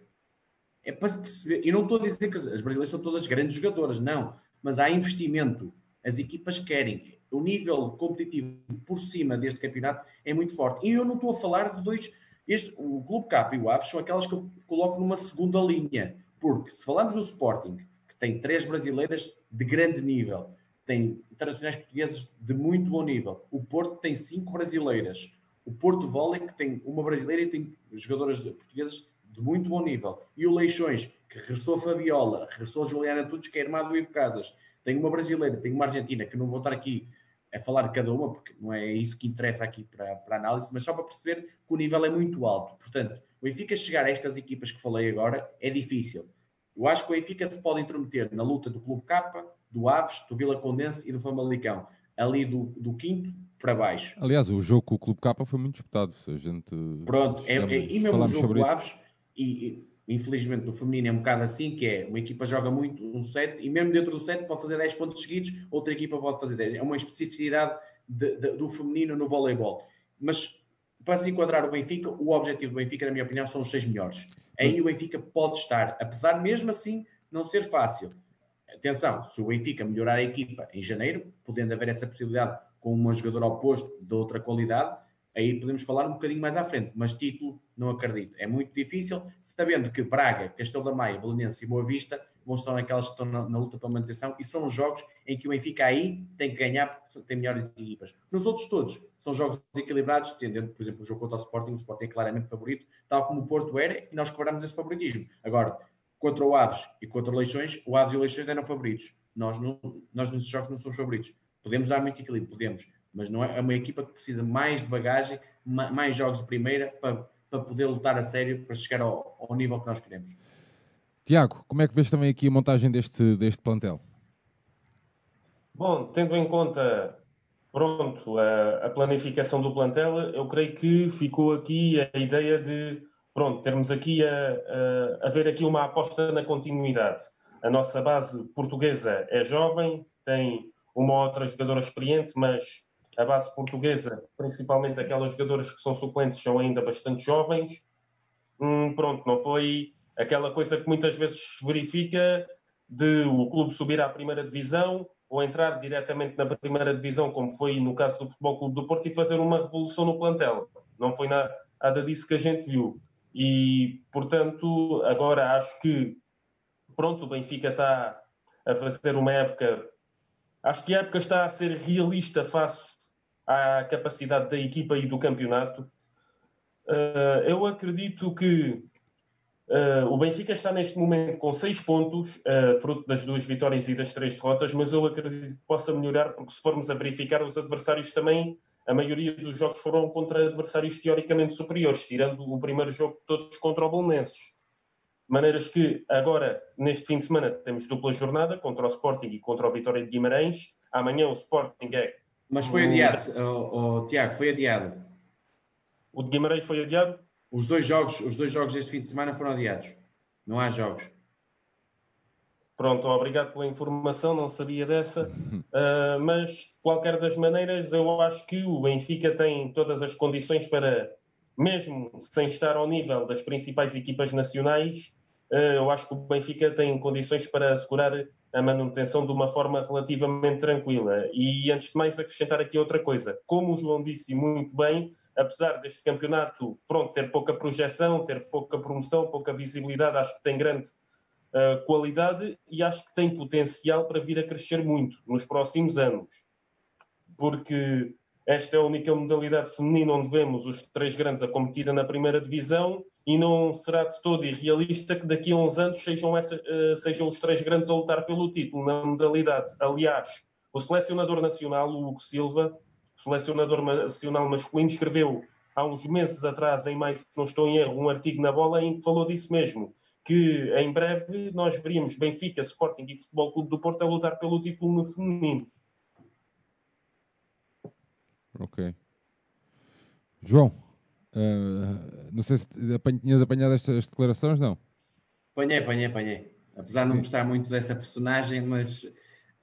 É para se perceber. E não estou a dizer que as brasileiras são todas grandes jogadoras, não. Mas há investimento. As equipas querem. O nível competitivo por cima deste campeonato é muito forte. E eu não estou a falar de dois este, o Clube Cap e o Aves são aquelas que eu coloco numa segunda linha, porque se falarmos do Sporting, que tem três brasileiras de grande nível, tem internacionais portuguesas de muito bom nível, o Porto tem cinco brasileiras, o Porto Volley, que tem uma brasileira e tem jogadoras portuguesas de muito bom nível, e o Leixões, que regressou Fabiola, regressou Juliana Tudes, que é irmã do Ivo Casas, tem uma brasileira, tem uma argentina, que não vou estar aqui a falar de cada uma, porque não é isso que interessa aqui para, para a análise, mas só para perceber que o nível é muito alto. Portanto, o Benfica chegar a estas equipas que falei agora é difícil. Eu acho que o Benfica se pode intrometer na luta do Clube K, do Aves, do Vila Condense e do Famalicão, ali do, do quinto para baixo. Aliás, o jogo com o Clube K foi muito disputado. A gente Pronto, é, é, e mesmo o jogo do Aves, e, infelizmente no feminino é um bocado assim, que é uma equipa joga muito um set e mesmo dentro do set pode fazer 10 pontos seguidos, outra equipa pode fazer 10. É uma especificidade de, de, do feminino no voleibol. Mas para se enquadrar o Benfica, o objetivo do Benfica, na minha opinião, são os seis melhores. Aí o Benfica pode estar, apesar mesmo assim não ser fácil. Atenção, se o Benfica melhorar a equipa em janeiro, podendo haver essa possibilidade com uma jogadora oposto de outra qualidade, aí podemos falar um bocadinho mais à frente, mas título não acredito. É muito difícil, sabendo que Braga, Castelo da Maia, Belenense e Boa Vista vão estar naquelas que estão na, na, luta pela manutenção e são jogos em que o Benfica aí tem que ganhar porque tem melhores equipas. Nos outros todos, são jogos equilibrados, tendendo, por exemplo, o jogo contra o Sporting, o Sporting é claramente favorito, tal como o Porto era, e nós cobramos esse favoritismo. Agora, contra o Aves e contra o Leixões, o Aves e o Leixões eram favoritos. Nós, não, nós nesses jogos não somos favoritos. Podemos dar muito equilíbrio, podemos, mas não é, é uma equipa que precisa mais de bagagem, mais jogos de primeira para, para poder lutar a sério para chegar ao, ao nível que nós queremos. Tiago, como é que vês também aqui a montagem deste, deste plantel? Bom, tendo em conta pronto, a, a, planificação do plantel, eu creio que ficou aqui a ideia de pronto, termos aqui a, a, a ver aqui uma aposta na continuidade. A nossa base portuguesa é jovem, tem uma ou outra jogadora experiente, mas a base portuguesa, principalmente aquelas jogadoras que são suplentes, são ainda bastante jovens. Hum, pronto, não foi aquela coisa que muitas vezes se verifica de o clube subir à primeira divisão ou entrar diretamente na primeira divisão, como foi no caso do Futebol Clube do Porto, e fazer uma revolução no plantel. Não foi nada disso que a gente viu. E, portanto, agora acho que, pronto, o Benfica está a fazer uma época. Acho que a época está a ser realista face à capacidade da equipa e do campeonato. Uh, eu acredito que Uh, o Benfica está neste momento com seis pontos, uh, fruto das duas vitórias e das três derrotas, mas eu acredito que possa melhorar, porque se formos a verificar, os adversários também, a maioria dos jogos foram contra adversários teoricamente superiores, tirando o primeiro jogo todos contra o Bolonenses. Maneiras que agora, neste fim de semana, temos dupla jornada contra o Sporting e contra o Vitória de Guimarães. Amanhã o Sporting é. Mas foi adiado, oh, oh, Tiago, foi adiado. O de Guimarães foi adiado? Os dois jogos, os dois jogos deste fim de semana foram adiados. Não há jogos. Pronto, obrigado pela informação, não sabia dessa. Uh, mas, de qualquer das maneiras, eu acho que o Benfica tem todas as condições para, mesmo sem estar ao nível das principais equipas nacionais, uh, eu acho que o Benfica tem condições para assegurar a manutenção de uma forma relativamente tranquila. E, antes de mais, acrescentar aqui outra coisa. Como o João disse muito bem, apesar deste campeonato, pronto, ter pouca projeção, ter pouca promoção, pouca visibilidade, acho que tem grande uh, qualidade e acho que tem potencial para vir a crescer muito nos próximos anos. Porque esta é a única modalidade feminina onde vemos os três grandes a competir na primeira divisão e não será de todo irrealista que daqui a uns anos sejam, essa, uh, sejam os três grandes a lutar pelo título na modalidade. Aliás, o selecionador nacional, o Hugo Silva, selecionador nacional masculino, escreveu há uns meses atrás, em maio, se não estou em erro, um artigo na bola em que falou disso mesmo, que em breve nós veríamos Benfica, Sporting e Futebol Clube do Porto a lutar pelo título no feminino. Ok. João, uh, não sei se tinhas apanhado estas declarações, não? Apanhei, apanhei, apanhei. Apesar de não gostar muito dessa personagem, mas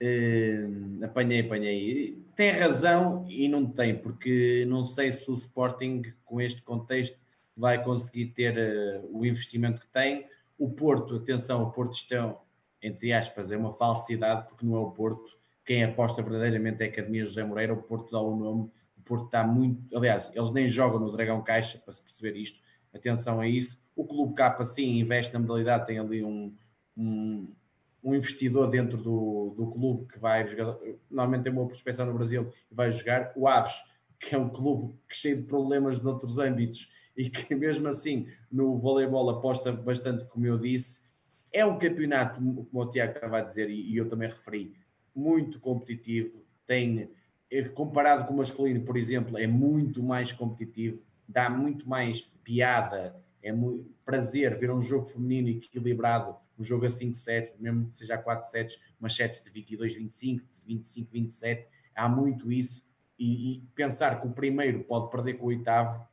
Uh, apanhei, apanhei. Tem razão e não tem, porque não sei se o Sporting, com este contexto, vai conseguir ter uh, o investimento que tem. O Porto, atenção, o Porto estão, entre aspas, é uma falsidade, porque não é o Porto. Quem aposta verdadeiramente é a Academia José Moreira. O Porto dá o nome. Porto está muito. Aliás, eles nem jogam no Dragão Caixa, para se perceber isto. Atenção a isso. O Clube Capa, sim, investe na modalidade, tem ali um, um um investidor dentro do, do clube que vai jogar, normalmente tem uma prospecção no Brasil e vai jogar, o Aves, que é um clube cheio de problemas de outros âmbitos e que mesmo assim no voleibol aposta bastante, como eu disse, é um campeonato, como o Tiago estava a dizer e, e eu também referi, muito competitivo, tem, comparado com o masculino, por exemplo, é muito mais competitivo, dá muito mais piada, é muito prazer ver um jogo feminino equilibrado um jogo a 5 sets, mesmo que seja a 4 sets, mas sets de 22, 25, de 25, 27, há muito isso. E, e, pensar que o primeiro pode perder com o oitavo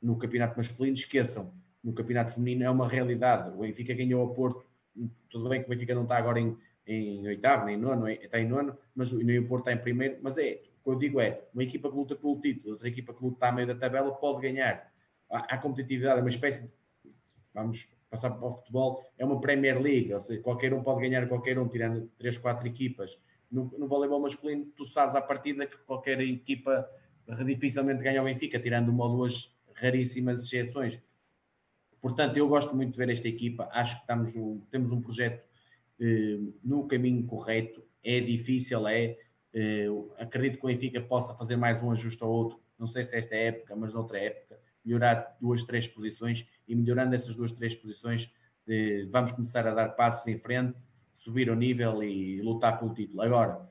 no campeonato masculino, esqueçam, no campeonato feminino é uma realidade. O Benfica ganhou a Porto, tudo bem que o Benfica não está agora em, em oitavo, nem nono, está em nono, mas nem o Porto está em primeiro, mas é, o que eu digo é, uma equipa que luta pelo título, outra equipa que luta a meio da tabela pode ganhar. A, a competitividade é uma espécie de, vamos passar para o futebol, é uma Premier League, ou seja, qualquer um pode ganhar qualquer um, tirando 3, 4 equipas. No, no voleibol masculino, tu sabes à partida que qualquer equipa dificilmente ganha o Benfica, tirando uma ou duas raríssimas exceções. Portanto, eu gosto muito de ver esta equipa, acho que estamos no, temos um projeto eh, no caminho correto, é difícil, é. Eh, acredito que o Benfica possa fazer mais um ajuste ao outro, não sei se esta época, mas noutra época melhorar duas, três posições e melhorando essas duas, três posições, eh, vamos começar a dar passos em frente, subir o nível e lutar pelo título. Agora,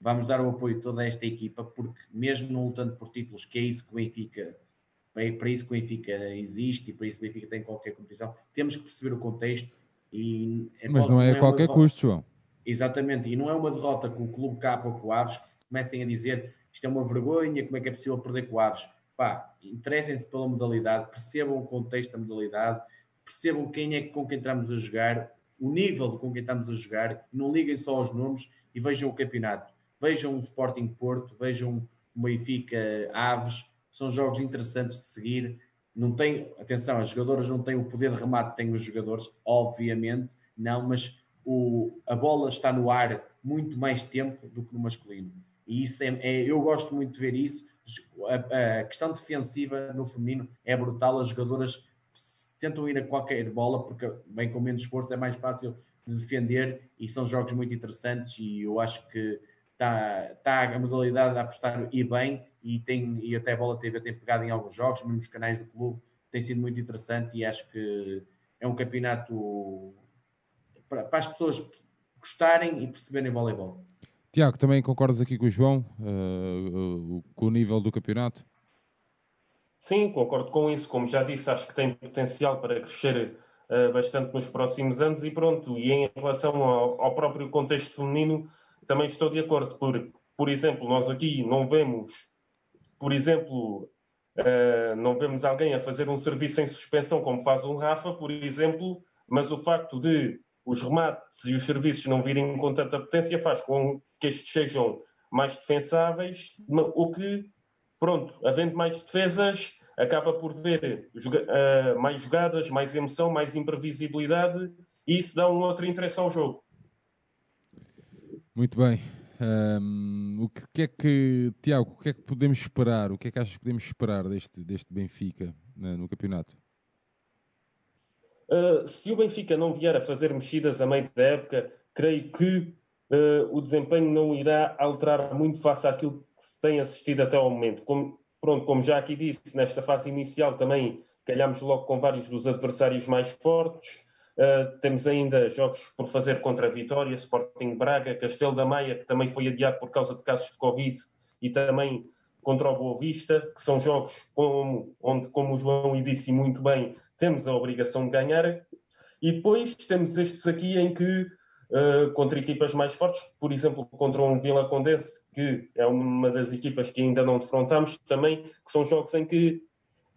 vamos dar o apoio a toda esta equipa, porque mesmo não lutando por títulos, que é isso que o Benfica é para isso que o Benfica existe e para isso que o Benfica tem qualquer competição. Temos que perceber o contexto. E é Mas é, não é a qualquer custo, João. Exatamente, e não é uma derrota com o Clube K ou com o Aves que se comecem a dizer isto é uma vergonha, como é que é possível perder com o Aves? Pá, interessem-se pela modalidade, percebam o contexto da modalidade, percebam quem é com quem estamos a jogar, o nível de com quem estamos a jogar, não liguem só aos nomes e vejam o campeonato. Vejam o Sporting Porto, vejam o Benfica Aves, são jogos interessantes de seguir. Não tem, atenção, as jogadoras não têm o poder de remate que têm os jogadores, obviamente, não, mas o, a bola está no ar muito mais tempo do que no masculino. E isso é, é eu gosto muito de ver isso. A, a, questão defensiva no feminino é brutal. As jogadoras tentam ir a qualquer bola porque, bem com menos esforço, é mais fácil de defender e são jogos muito interessantes. E eu acho que está, está a modalidade a apostar e bem. E, tem, e até a Bola TV tem pegado em alguns jogos, mesmo nos canais do clube. Tem sido muito interessante e acho que é um campeonato para, para as pessoas gostarem e perceberem voleibol. Tiago, também concordas aqui com o João, uh, uh, com o nível do campeonato? Sim, concordo com isso. Como já disse, acho que tem potencial para crescer uh, bastante nos próximos anos e pronto. E em relação ao, ao, próprio contexto feminino, também estou de acordo. Por, por exemplo, nós aqui não vemos, por exemplo, não vemos alguém a fazer um serviço em suspensão como faz um Rafa, por exemplo, mas o facto de os remates e os serviços não virem com tanta potência faz com que estes sejam mais defensáveis, o que, pronto, havendo mais defesas, acaba por ver uh, mais jogadas, mais emoção, mais imprevisibilidade e isso dá um outro interesse ao jogo. Muito bem. Um, o que é que, Tiago, o que é que podemos esperar? O que é que achas que podemos esperar deste, deste Benfica né, no campeonato? Uh, se o Benfica não vier a fazer mexidas a meio da época, creio que uh, o desempenho não irá alterar muito face àquilo que se tem assistido até ao momento. Como, pronto, como já aqui disse, nesta fase inicial também calhamos logo com vários dos adversários mais fortes. Uh, temos ainda jogos por fazer contra a Vitória, Sporting Braga, Castelo da Maia, que também foi adiado por causa de casos de Covid, e também contra o Boa Vista, que são jogos como, onde, como o João disse muito bem, temos a obrigação de ganhar. E depois temos estes aqui em que, uh, contra equipas mais fortes, por exemplo, contra um Vila Condense, que é uma das equipas que ainda não defrontamos, também, que são jogos em que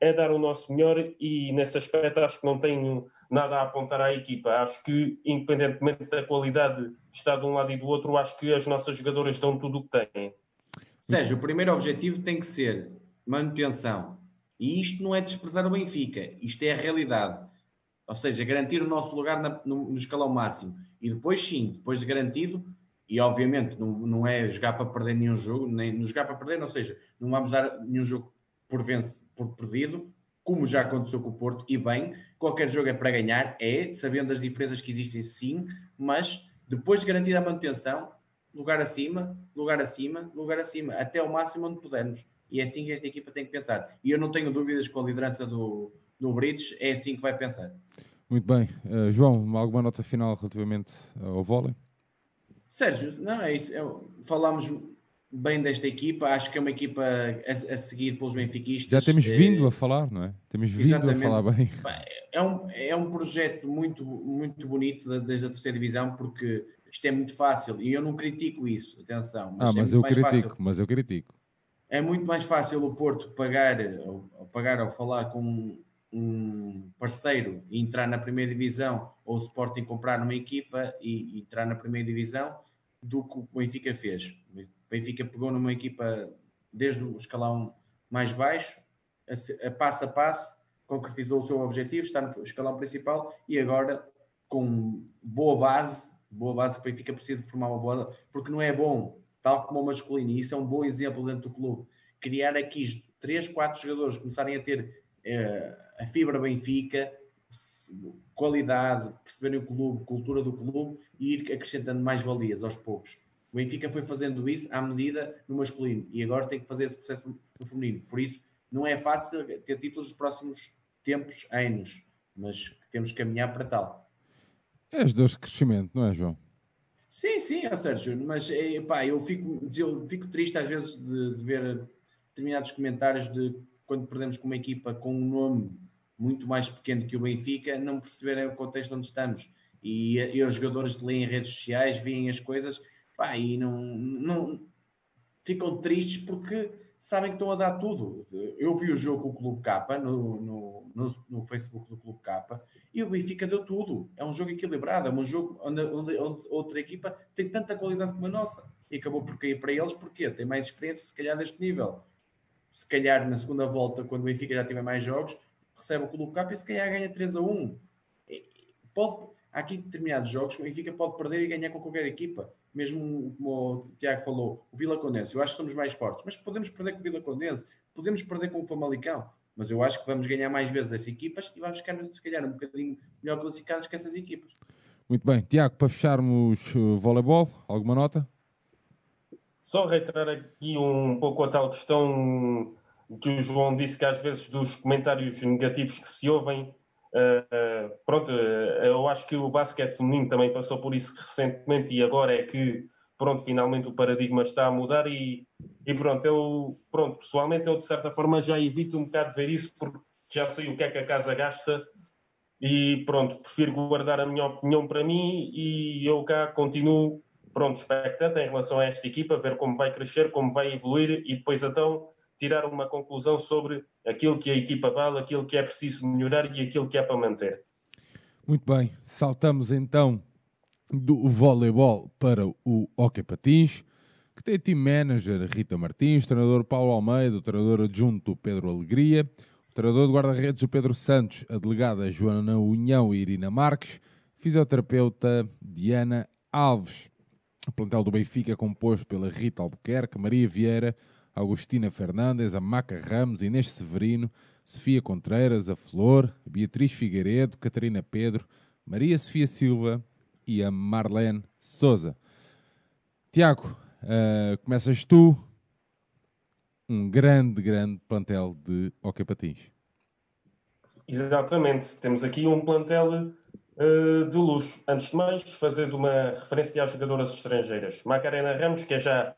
é dar o nosso melhor e nesse aspecto acho que não tenho nada a apontar à equipa. Acho que, independentemente da qualidade de estar de um lado e do outro, acho que as nossas jogadoras dão tudo o que têm. Sérgio, o primeiro objetivo tem que ser manutenção. E isto não é desprezar o Benfica, isto é a realidade. Ou seja, garantir o nosso lugar na, no, no, escalão máximo. E depois, sim, depois de garantido, e obviamente não, não é jogar para perder nenhum jogo, nem jogar para perder, ou seja, não vamos dar nenhum jogo por, vence, por perdido, como já aconteceu com o Porto, e bem, qualquer jogo é para ganhar, é, sabendo as diferenças que existem, sim, mas depois de garantir a manutenção, lugar acima, lugar acima, lugar acima, até o máximo onde pudermos. E é assim que esta equipa tem que pensar. E eu não tenho dúvidas com a liderança do, do Brites, é assim que vai pensar. Muito bem. Uh, João, alguma nota final relativamente ao vôlei? Sérgio, não, é isso. É, falámos bem desta equipa, acho que é uma equipa a, a seguir pelos benfiquistas. Já temos é, vindo a falar, não é? Temos vindo exatamente. a falar bem. É um, é um projeto muito, muito bonito desde a terceira divisão, porque isto é muito fácil e eu não critico isso, atenção. Mas ah, mas é eu critico, fácil. mas eu critico. É muito mais fácil o Porto pagar ou, pagar ou falar com um parceiro e entrar na primeira divisão ou o Sporting comprar uma equipa e, e entrar na primeira divisão do que o Benfica fez. O Benfica pegou numa equipa desde o escalão mais baixo, a, a passo a passo, concretizou o seu objetivo, está no escalão principal e agora com boa base boa base que o Benfica precisa de formar uma boa, porque não é bom, tal como o masculino, e isso é um bom exemplo dentro do clube, criar aqui três, quatro jogadores começarem a ter uh, a fibra Benfica, qualidade, perceberem o clube, cultura do clube e ir acrescentando mais valias aos poucos. O Benfica foi fazendo isso à medida no masculino e agora tem que fazer esse processo no feminino. Por isso, não é fácil ter títulos nos próximos tempos, anos, mas temos que caminhar para tal. É as dores de crescimento, não é, João? Sim, sim, é Sérgio, mas é, pá, eu fico, eu fico triste às vezes de, de ver determinados comentários de quando perdemos com uma equipa com um nome muito mais pequeno que o Benfica, não perceberem o contexto onde estamos. E, e os jogadores leem redes sociais, veem as coisas pá, e não, não ficam tristes porque sabem que estão a dar tudo. Eu vi o jogo com o Clube K no, no, no, no, Facebook do Clube K e o Benfica deu tudo. É um jogo equilibrado, é um jogo onde, onde, onde, outra equipa tem tanta qualidade como a nossa e acabou por cair para eles porque tem mais experiência, se calhar, deste nível. Se calhar na segunda volta, quando o Benfica já tiver mais jogos, recebe o Clube K e se calhar ganha 3 a 1. Pode, há aqui determinados jogos que o Benfica pode perder e ganhar com qualquer equipa mesmo como o Tiago falou, o Vila Condense, eu acho que somos mais fortes, mas podemos perder com o Vila Condense, podemos perder com o Famalicão, mas eu acho que vamos ganhar mais vezes essas equipas e vamos ficar, se calhar, um bocadinho melhor classificados que essas equipas. Muito bem. Tiago, para fecharmos o voleibol, alguma nota? Só reiterar aqui um pouco a tal questão que o João disse que às vezes dos comentários negativos que se ouvem Pronto, eu acho que o basquete feminino também passou por isso recentemente e agora é que, pronto, finalmente o paradigma está a mudar e, e pronto, eu, pronto, pessoalmente eu de certa forma já evito um bocado ver isso porque já sei o que é que a casa gasta e pronto, prefiro guardar a minha opinião para mim e eu cá continuo, pronto, expectante em relação a esta equipa, ver como vai crescer, como vai evoluir e depois então tirar uma conclusão sobre aquilo que a equipa vale, aquilo que é preciso melhorar e aquilo que é para manter. Muito bem, saltamos então do voleibol para o hockey patins, que tem team manager Rita Martins, treinador Paulo Almeida, o treinador adjunto Pedro Alegria, o treinador de guarda-redes o Pedro Santos, a delegada Joana Unhão e Irina Marques, fisioterapeuta Diana Alves. O plantel do Benfica é composto pela Rita Albuquerque, Maria Vieira, Agostina Fernandes, a Maca Ramos, Inês Severino, Sofia Contreiras, a Flor, a Beatriz Figueiredo, Catarina Pedro, Maria Sofia Silva e a Marlene Souza. Tiago, uh, começas tu. Um grande, grande plantel de hockey patins. Exatamente. Temos aqui um plantel uh, de luxo. Antes de mais, fazer de uma referência às jogadoras estrangeiras. Macarena Ramos, que é já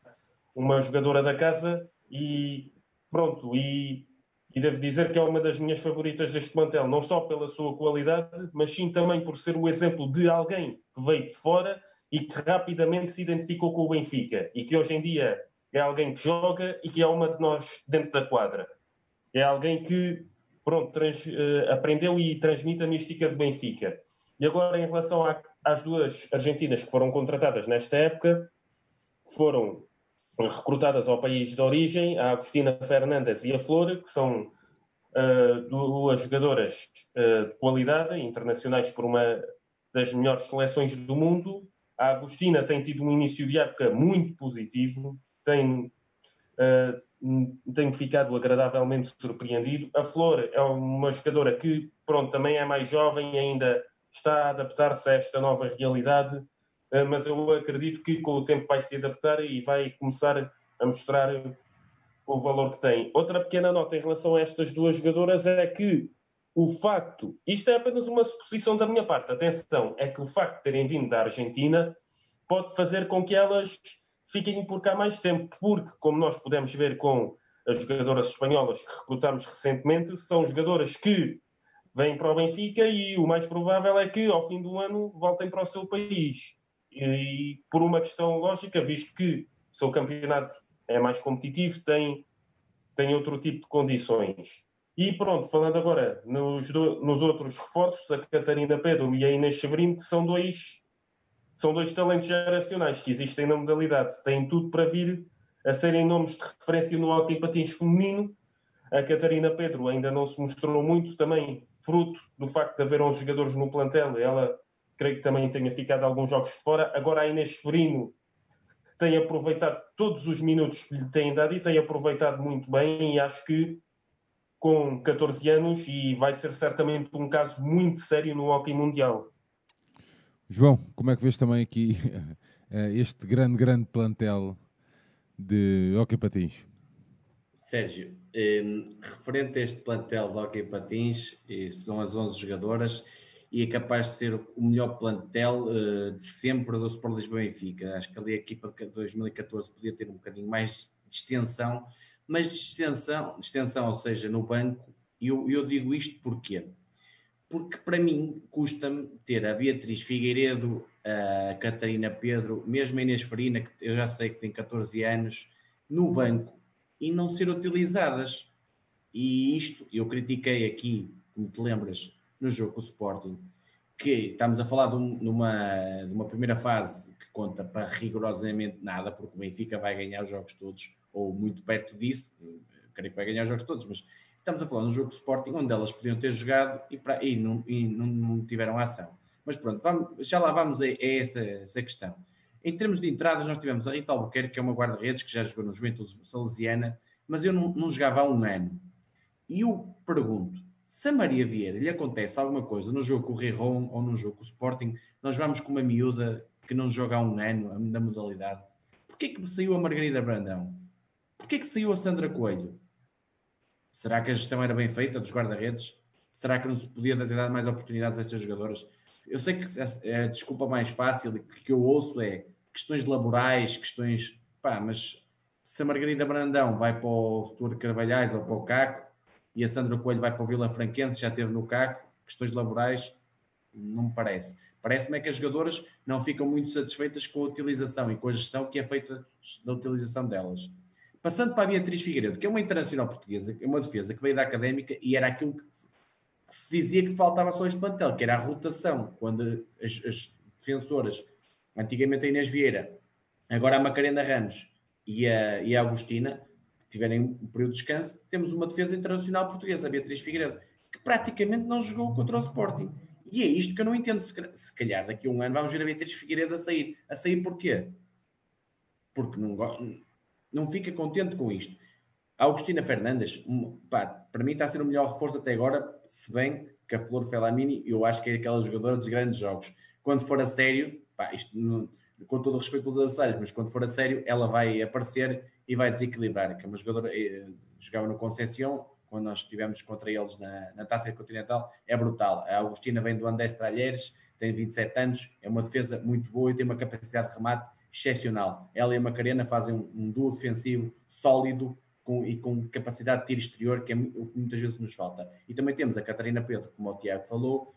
uma jogadora da casa e pronto, e, e devo dizer que é uma das minhas favoritas deste plantel, não só pela sua qualidade, mas sim também por ser o exemplo de alguém que veio de fora e que rapidamente se identificou com o Benfica e que hoje em dia é alguém que joga e que é uma de nós dentro da quadra. É alguém que pronto, trans, uh, aprendeu e transmite a mística do Benfica. E agora, em relação às duas argentinas que foram contratadas nesta época, foram recrutadas ao país de origem, a Agostina Fernandes e a Flor, que são uh, duas jogadoras uh, de qualidade, internacionais por uma das melhores seleções do mundo. A Agostina tem tido um início de época muito positivo, tem, uh, ficado agradavelmente surpreendido. A Flor é uma jogadora que, pronto, também é mais jovem, ainda está a adaptar-se a esta nova realidade mas eu acredito que com o tempo vai se adaptar e vai começar a mostrar o valor que tem. Outra pequena nota em relação a estas duas jogadoras é que o facto, isto é apenas uma suposição da minha parte, atenção, é que o facto de terem vindo da Argentina pode fazer com que elas fiquem por cá mais tempo, porque, como nós podemos ver com as jogadoras espanholas que recrutamos recentemente, são jogadoras que vêm para o Benfica e o mais provável é que, ao fim do ano, voltem para o seu país e por uma questão lógica, visto que o seu campeonato é mais competitivo, tem, tem outro tipo de condições. E pronto, falando agora nos, nos outros reforços, a Catarina Pedro e a Inês Severino, que são dois, são dois talentos geracionais que existem na modalidade, têm tudo para vir a serem nomes de referência no hockey patins feminino. A Catarina Pedro ainda não se mostrou muito, também fruto do facto de haver 11 jogadores no plantel. Ela creio que também tenha ficado alguns jogos de fora. Agora a Inês Ferino tem aproveitado todos os minutos que lhe têm dado e tem aproveitado muito bem e acho que com 14 anos e vai ser certamente um caso muito sério no hockey mundial. João, como é que vês também aqui eh, este grande, grande plantel de hockey patins? Sérgio, um, referente a este plantel de hockey patins, são as 11 jogadoras, e é capaz de ser o melhor plantel uh, de sempre do Sport Lisboa Benfica. Acho que ali a equipa de 2014 podia ter um bocadinho mais de extensão, mas de extensão, de extensão ou seja, no banco, e eu, eu digo isto porquê? Porque para mim custa-me ter a Beatriz Figueiredo, a Catarina Pedro, mesmo a Inês Farina, que eu já sei que tem 14 anos, no banco e não ser utilizadas. E isto eu critiquei aqui, como te lembras, no jogo com o Sporting, que estamos a falar de, um, numa, de uma primeira fase que conta para rigorosamente nada, porque o Benfica vai ganhar os jogos todos, ou muito perto disso, creio que vai ganhar os jogos todos, mas estamos a falar de um jogo Sporting onde elas podiam ter jogado e, para, e, não, e não, não, tiveram ação. Mas pronto, vamos, já lá vamos a, a essa, essa, questão. Em termos de entradas, nós tivemos a Rita Albuquerque, que é uma guarda-redes que já jogou no Juventude Salesiana, mas eu não, não jogava há um ano. E eu pergunto, se a Maria Vieira lhe acontece alguma coisa no jogo com o Riron ou no jogo com o Sporting, nós vamos com uma miúda que não joga há um ano na modalidade. Porquê que saiu a Margarida Brandão? Porquê que saiu a Sandra Coelho? Será que a gestão era bem feita dos guarda-redes? Será que não se podia ter dado mais oportunidades a estas jogadoras? Eu sei que a desculpa mais fácil que eu ouço é questões laborais, questões. Pá, mas se a Margarida Brandão vai para o Stuart Carvalhais ou para o Caco e a Sandra Coelho vai para o Vila Franquense, já esteve no Caco, questões laborais, não me parece. Parece-me é que as jogadoras não ficam muito satisfeitas com a utilização e com a gestão que é feita da utilização delas. Passando para a Beatriz Figueiredo, que é uma internacional portuguesa, é uma defesa que veio da académica e era aquilo que se dizia que faltava só este plantel, que era a rotação, quando as, as defensoras, antigamente a Inês Vieira, agora a Macarena Ramos e a, e a Agostina, tiverem um período de descanso, temos uma defesa internacional portuguesa, a Beatriz Figueiredo, que praticamente não jogou contra o Sporting. E é isto que eu não entendo. Se, calhar daqui a um ano vamos ver a Beatriz Figueiredo a sair. A sair porquê? Porque não, não fica contente com isto. A Fernandes, pá, para mim está a ser o melhor reforço até agora, se bem que a Flor Felamini, eu acho que é aquela jogadora dos grandes jogos. Quando for a sério, pá, isto com todo o respeito pelos adversários, mas quando for a sério, ela vai aparecer e vai desequilibrar. Que é uma jogadora eh, jogava no Conceição, quando nós estivemos contra eles na, na Taça Continental, é brutal. A Agostina vem do Andrés Tralheres, tem 27 anos, é uma defesa muito boa e tem uma capacidade de remate excepcional. Ela e a Macarena fazem um, um duo defensivo sólido com, e com capacidade de tiro exterior, que é o que muitas vezes nos falta. E também temos a Catarina Pedro, como o Tiago falou,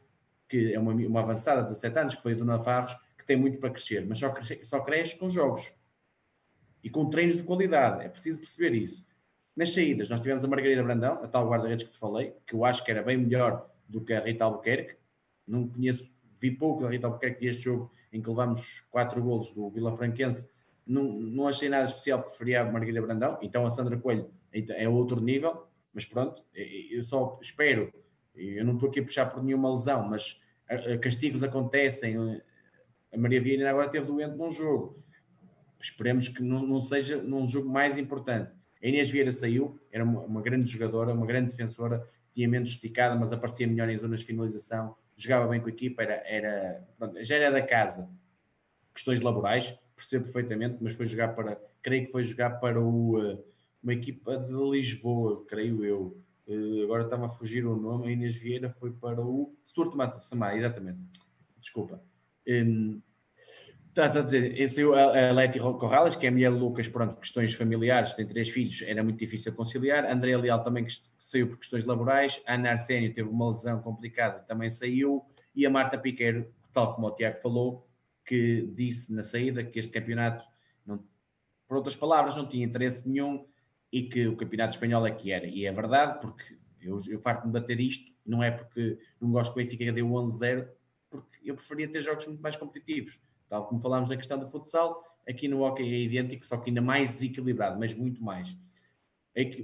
que é uma, uma avançada de 17 anos, que veio do Navarros, que tem muito para crescer, mas só cresce, só cresce com jogos e com treinos de qualidade. É preciso perceber isso. Nas saídas, nós tivemos a Margarida Brandão, a tal guarda-redes que te falei, que eu acho que era bem melhor do que a Rita Albuquerque. Não conheço, vi pouco da Rita Albuquerque deste jogo em que levamos quatro golos do Vila Franquense. Não, não achei nada especial, preferia a Margarida Brandão. Então a Sandra Coelho então, é outro nível, mas pronto, eu só espero, eu não estou aqui a puxar por nenhuma lesão, mas castigos acontecem. A Maria Vieira agora esteve doente num jogo. Esperemos que não, não seja num jogo mais importante. A Inês Vieira saiu, era uma, uma, grande jogadora, uma grande defensora, tinha menos esticada, mas aparecia melhor em zonas de finalização, jogava bem com a equipa, era, era, já era da casa. Questões laborais, percebo perfeitamente, mas foi jogar para, creio que foi jogar para o, eh, uma equipa de Lisboa, creio eu. Uh, agora estava a fugir o nome, a Inês Vieira foi para o Stuart Mato Samar, exatamente. Desculpa. Está, está a dizer, esse a, a Leti Corrales, que é a mulher Lucas, pronto, questões familiares, tem três filhos, era muito difícil conciliar. André Leal também que saiu por questões laborais. A Ana Arsénio teve uma lesão complicada, também saiu. E a Marta Piqueiro, tal como o Tiago falou, que disse na saída que este campeonato, não, por outras palavras, não tinha interesse nenhum e que o campeonato espanhol é que era. E é verdade, porque eu, eu farto-me bater isto, não é porque não gosto que o Benfica deu 11-0, porque eu preferia ter jogos muito mais competitivos Tal como falámos na questão do futsal, aqui no hockey é idêntico, só que ainda mais desequilibrado, mas muito mais.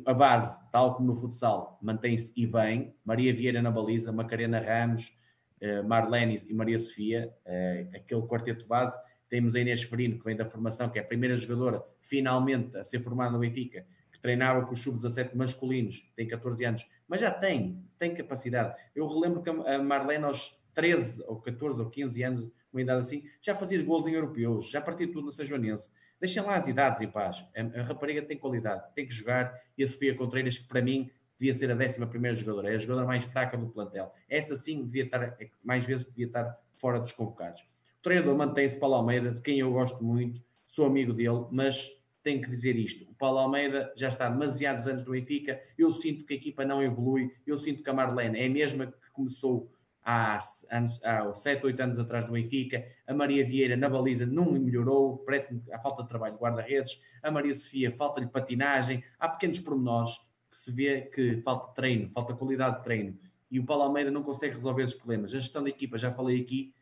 A base, tal como no futsal, mantém-se e bem. Maria Vieira na baliza, Macarena Ramos, eh, Marlene e Maria Sofia, eh, aquele quarteto base. Temos a Inês Ferino, que vem da formação, que é a primeira jogadora finalmente a ser formada no Benfica, que treinava com os sub-17 masculinos, tem 14 anos, mas já tem, tem capacidade. Eu relembro que a Marlene aos 13 ou 14 ou 15 anos uma idade assim, já fazia gols em europeus, já partia tudo no Sajonense. Deixem lá as idades em paz. A, a, rapariga tem qualidade, tem que jogar. E a Sofia Contreiras, que para mim devia ser a 11 primeira jogadora, é a jogadora mais fraca do plantel. Essa sim devia estar, é mais vezes devia estar fora dos convocados. O treinador mantém-se Paulo Almeida, de quem eu gosto muito, sou amigo dele, mas tenho que dizer isto. O Paulo Almeida já está demasiados anos no Benfica. Eu sinto que a equipa não evolui. Eu sinto que a Marlene é a mesma que começou há, anos, há 7, 8 anos atrás no Benfica. A Maria Vieira na baliza não melhorou. Parece-me a falta de trabalho de guarda-redes. A Maria Sofia falta-lhe patinagem. Há pequenos pormenores que se vê que falta treino, falta qualidade de treino. E o Paulo Almeida não consegue resolver esses problemas. A gestão da equipa, já falei aqui,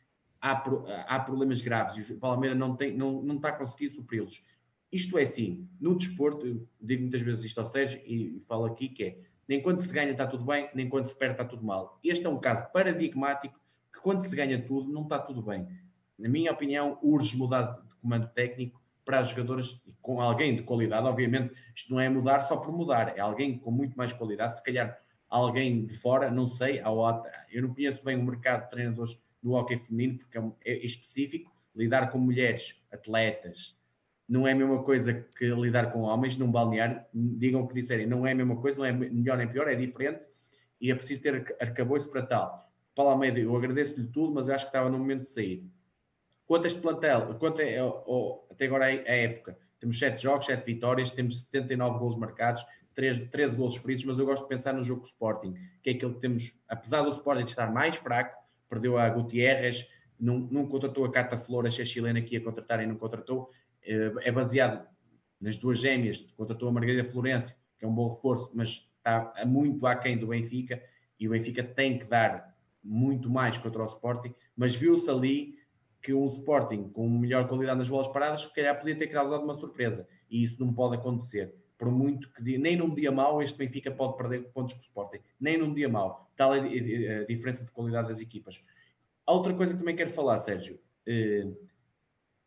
há, há problemas graves e o Paulo Almeida não, tem, não, não está a conseguir supri-los. Isto é sim, no desporto, digo muitas vezes isto ao Sérgio e, e falo aqui que é, nem quando se ganha está tudo bem, nem quando se perde está tudo mal. Este é um caso paradigmático que quando se ganha tudo, não está tudo bem. Na minha opinião, urge mudar de comando técnico para as jogadoras com alguém de qualidade. Obviamente, isto não é mudar só por mudar, é alguém com muito mais qualidade. Se calhar alguém de fora, não sei, eu não conheço bem o mercado de treinadores no hockey feminino, porque é, é específico. Lidar com mulheres, atletas, não é a mesma coisa que lidar com homens num balneário. Digam o que disserem, não é a mesma coisa, não é melhor nem pior, é diferente e é preciso ter arcabouço para tal. Paulo Almeida, eu agradeço-lhe tudo, mas acho que estava no momento de sair. Quanto a este plantel, quanto a, até agora a, a época, temos 7 jogos, 7 vitórias, temos 79 gols marcados, 13, 13 gols feridos, mas eu gosto de pensar no jogo Sporting, que é aquilo que temos, apesar do Sporting estar mais fraco, perdeu a Gutierrez, não, não contratou a Cata Flores, a chilena que ia contratar e não contratou, é baseado nas duas gêmeas, contratou a Margarida Florencio, que é um bom reforço, mas está muito aquém do Benfica, e o Benfica tem que dar muito mais contra o Sporting, mas viu-se ali que um Sporting com melhor qualidade nas bolas paradas, se calhar podia ter causado uma surpresa, e isso não pode acontecer. Por muito que nem num dia mau este Benfica pode perder pontos com o Sporting, nem num dia mau. Tal é a diferença de qualidade das equipas. Outra coisa que também quero falar, Sérgio, eh,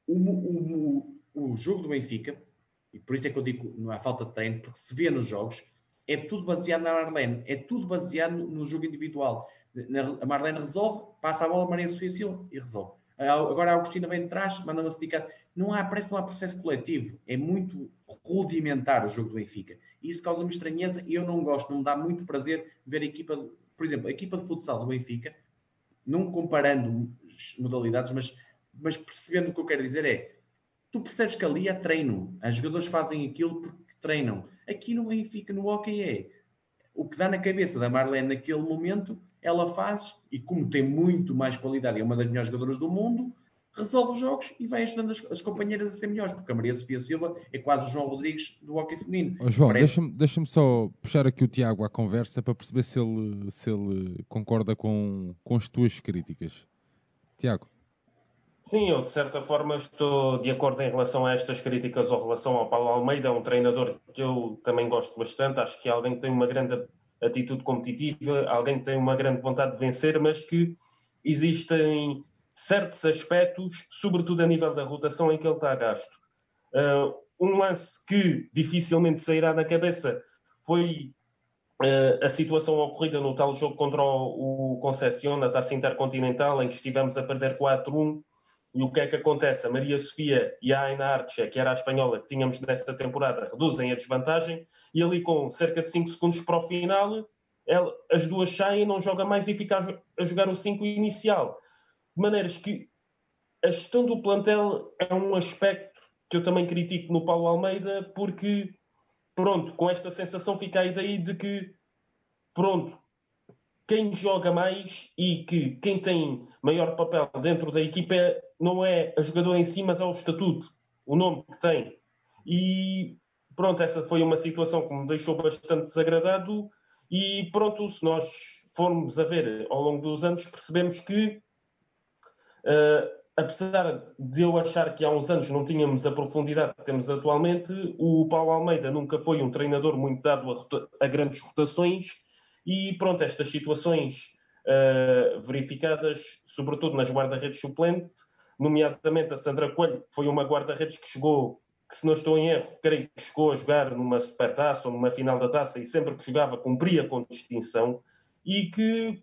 o, o, o jogo do Benfica, e por isso é que eu digo não há falta de treino, porque se vê nos jogos, é tudo baseado na Marlene, é tudo baseado no, jogo individual. A Marlene resolve, passa a bola a Maria Sofia Silva e resolve. Agora a Agostina vem de trás, manda uma esticada. Não há, parece que não há processo coletivo. É muito rudimentar o jogo do Benfica. Isso causa-me estranheza e eu não gosto, não me dá muito prazer ver a equipa, por exemplo, a equipa de futsal do Benfica, não comparando modalidades, mas, mas percebendo o que eu quero dizer é tu percebes que ali é treino. Os jogadores fazem aquilo porque treinam. Aqui no Benfica, no hockey, é o que dá na cabeça da Marlene naquele momento, ela faz, e como tem muito mais qualidade, é uma das melhores jogadoras do mundo, resolve os jogos e vai ajudando as, as companheiras a ser melhores, porque a Maria Sofia Silva é quase o João Rodrigues do hockey feminino. Oh, João, Parece... deixa-me deixa só puxar aqui o Tiago à conversa para perceber se ele, se ele concorda com, com as tuas críticas. Tiago. Sim, eu de certa forma estou de acordo em relação a estas críticas ou relação ao Paulo Almeida, um treinador que eu também gosto bastante, acho que é alguém que tem uma grande atitude competitiva, alguém que tem uma grande vontade de vencer, mas que existem certos aspectos, sobretudo a nível da rotação, em que ele está a gasto. Uh, um lance que dificilmente sairá da cabeça foi uh, a situação ocorrida no tal jogo contra o, o Conceição, na Taça Intercontinental, em que estivemos a perder 4-1 e o que é que acontece? A Maria Sofia e a Aina Arche, que era a espanhola que tínhamos nesta temporada, reduzem a desvantagem e ali com cerca de 5 segundos para o final, ela, as duas saem, não joga mais e fica a, a jogar o 5 inicial. De maneiras que a gestão do plantel é um aspecto que eu também critico no Paulo Almeida, porque, pronto, com esta sensação fica a ideia de que, pronto, quem joga mais e que quem tem maior papel dentro da equipa é, não é a jogadora em si, mas é o estatuto, o nome que tem. E pronto, essa foi uma situação que me deixou bastante desagradado. E pronto, se nós formos a ver ao longo dos anos, percebemos que, uh, apesar de eu achar que há uns anos não tínhamos a profundidade que temos atualmente, o Paulo Almeida nunca foi um treinador muito dado a, a grandes rotações e pronto, estas situações uh, verificadas, sobretudo nas guarda-redes suplente, nomeadamente a Sandra Coelho, que foi uma guarda-redes que chegou, que se não estou em erro, creio que chegou a jogar numa supertaça ou numa final da taça e sempre que jogava cumpria com distinção e que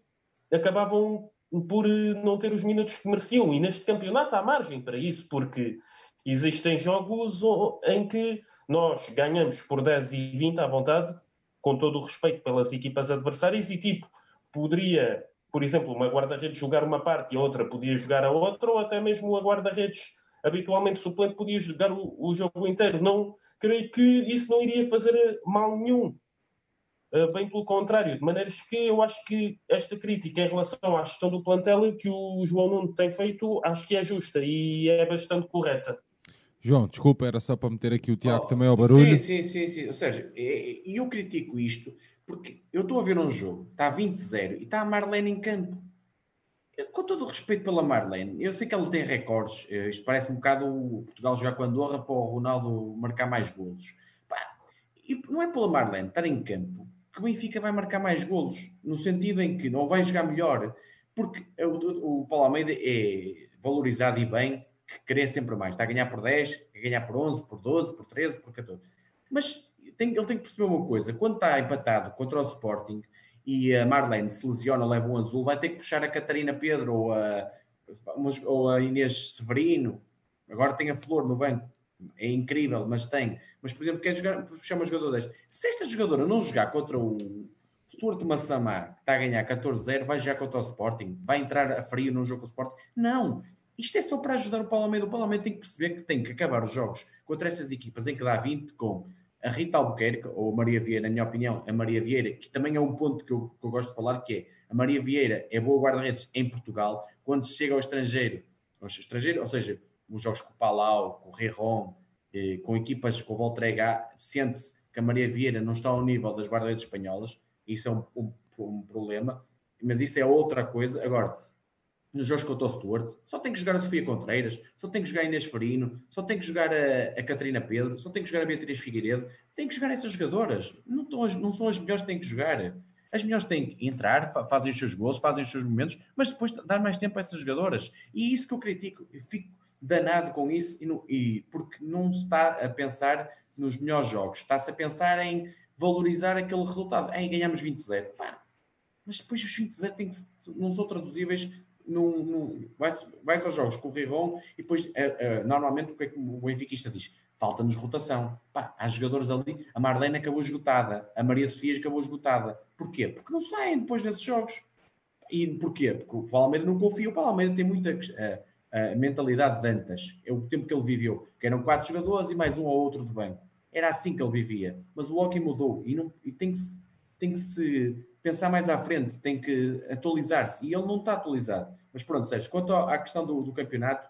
acabavam por eh, não ter os minutos que mereciam. E neste campeonato há margem para isso, porque existem jogos em que nós ganhamos por 10 e 20 à vontade com todo o respeito pelas equipas adversárias e tipo, poderia, por exemplo, uma guarda-redes jogar uma parte e a outra podia jogar a outra, ou até mesmo a guarda-redes habitualmente suplente podia jogar o, o, jogo inteiro. Não creio que isso não iria fazer mal nenhum. Uh, bem pelo contrário, de maneiras que eu acho que esta crítica em relação à gestão do plantel que o João Nuno tem feito, acho que é justa e é bastante correta. João, desculpa, era só para meter aqui o Tiago oh, também ao barulho. Sim, sim, sim, sim. Ou seja, e eu critico isto porque eu estou a ver um jogo, está 20-0 e está a Marlene em campo. Com todo o respeito pela Marlene, eu sei que ele tem recordes. Eh, isto parece um bocado o Portugal jogar com a Andorra para o Ronaldo marcar mais golos. e não é pela Marlene estar em campo que o Benfica vai marcar mais golos, no sentido em que não vai jogar melhor, porque o, o Paulo Almeida é valorizado e bem, que querer sempre mais. Está a ganhar por 10, a ganhar por 11, por 12, por 13, por 14. Mas tem, ele tem que perceber uma coisa: quando está empatado contra o Sporting e a Marlene se lesiona, leva um azul, vai ter que puxar a Catarina Pedro ou a, ou a Inês Severino. Agora tem a Flor no banco, é incrível, mas tem. Mas, por exemplo, quer jogar, puxar uma jogadora desta. Se esta jogadora não jogar contra o Stuart Massamá, que está a ganhar 14-0, vai jogar contra o Sporting, vai entrar a frio num jogo com o Sporting. Não, isto é só para ajudar o Palmeiras. O Palmeiras tem que perceber que tem que acabar os jogos contra essas equipas em que dá 20 com a Rita Albuquerque, ou a Maria Vieira, na minha opinião, a Maria Vieira, que também é um ponto que eu, que eu gosto de falar, que é a Maria Vieira é boa guarda-redes em Portugal, quando se chega ao estrangeiro, ao estrangeiro, ou seja, os jogos com o Palau, com o Reron, eh, com equipas com o Voltrega, sente-se que a Maria Vieira não está ao nível das guarda-redes espanholas, isso é um, um, um, problema, mas isso é outra coisa. Agora, nos jogos contra o Stuart, só tem que jogar a Sofia Contreiras, só tem que jogar a Inês Farino, só tem que jogar a, a Catarina Pedro, só tem que jogar a Beatriz Figueiredo, tem que jogar essas jogadoras. Não, estão, não são as melhores que têm que jogar. As melhores têm que entrar, fazem os seus gols, fazem os seus momentos, mas depois dar mais tempo a essas jogadoras. E é isso que eu critico. Eu fico danado com isso, e, no, e porque não se está a pensar nos melhores jogos, está-se a pensar em valorizar aquele resultado. Em ganhamos 20-0. Mas depois os 20-0 não são traduzíveis num, num, vai-se vai aos jogos com o Riron e depois, uh, uh, normalmente, o que é que o benfiquista diz? Falta-nos rotação. Pá, há jogadores ali, a Marlene acabou esgotada, a Maria Sofia acabou esgotada. Porquê? Porque não saem depois desses jogos. E porquê? Porque o Palmeiras não confia. O Palmeiras tem muita uh, mentalidade de Antas. É o tempo que ele viveu, que eram quatro jogadores e mais um ou outro de banco. Era assim que ele vivia. Mas o hockey mudou e, não, e tem que se, tem que se pensar mais à frente, tem que atualizar-se. E ele não está atualizado. Mas pronto, Sérgio, quanto à questão do, do campeonato,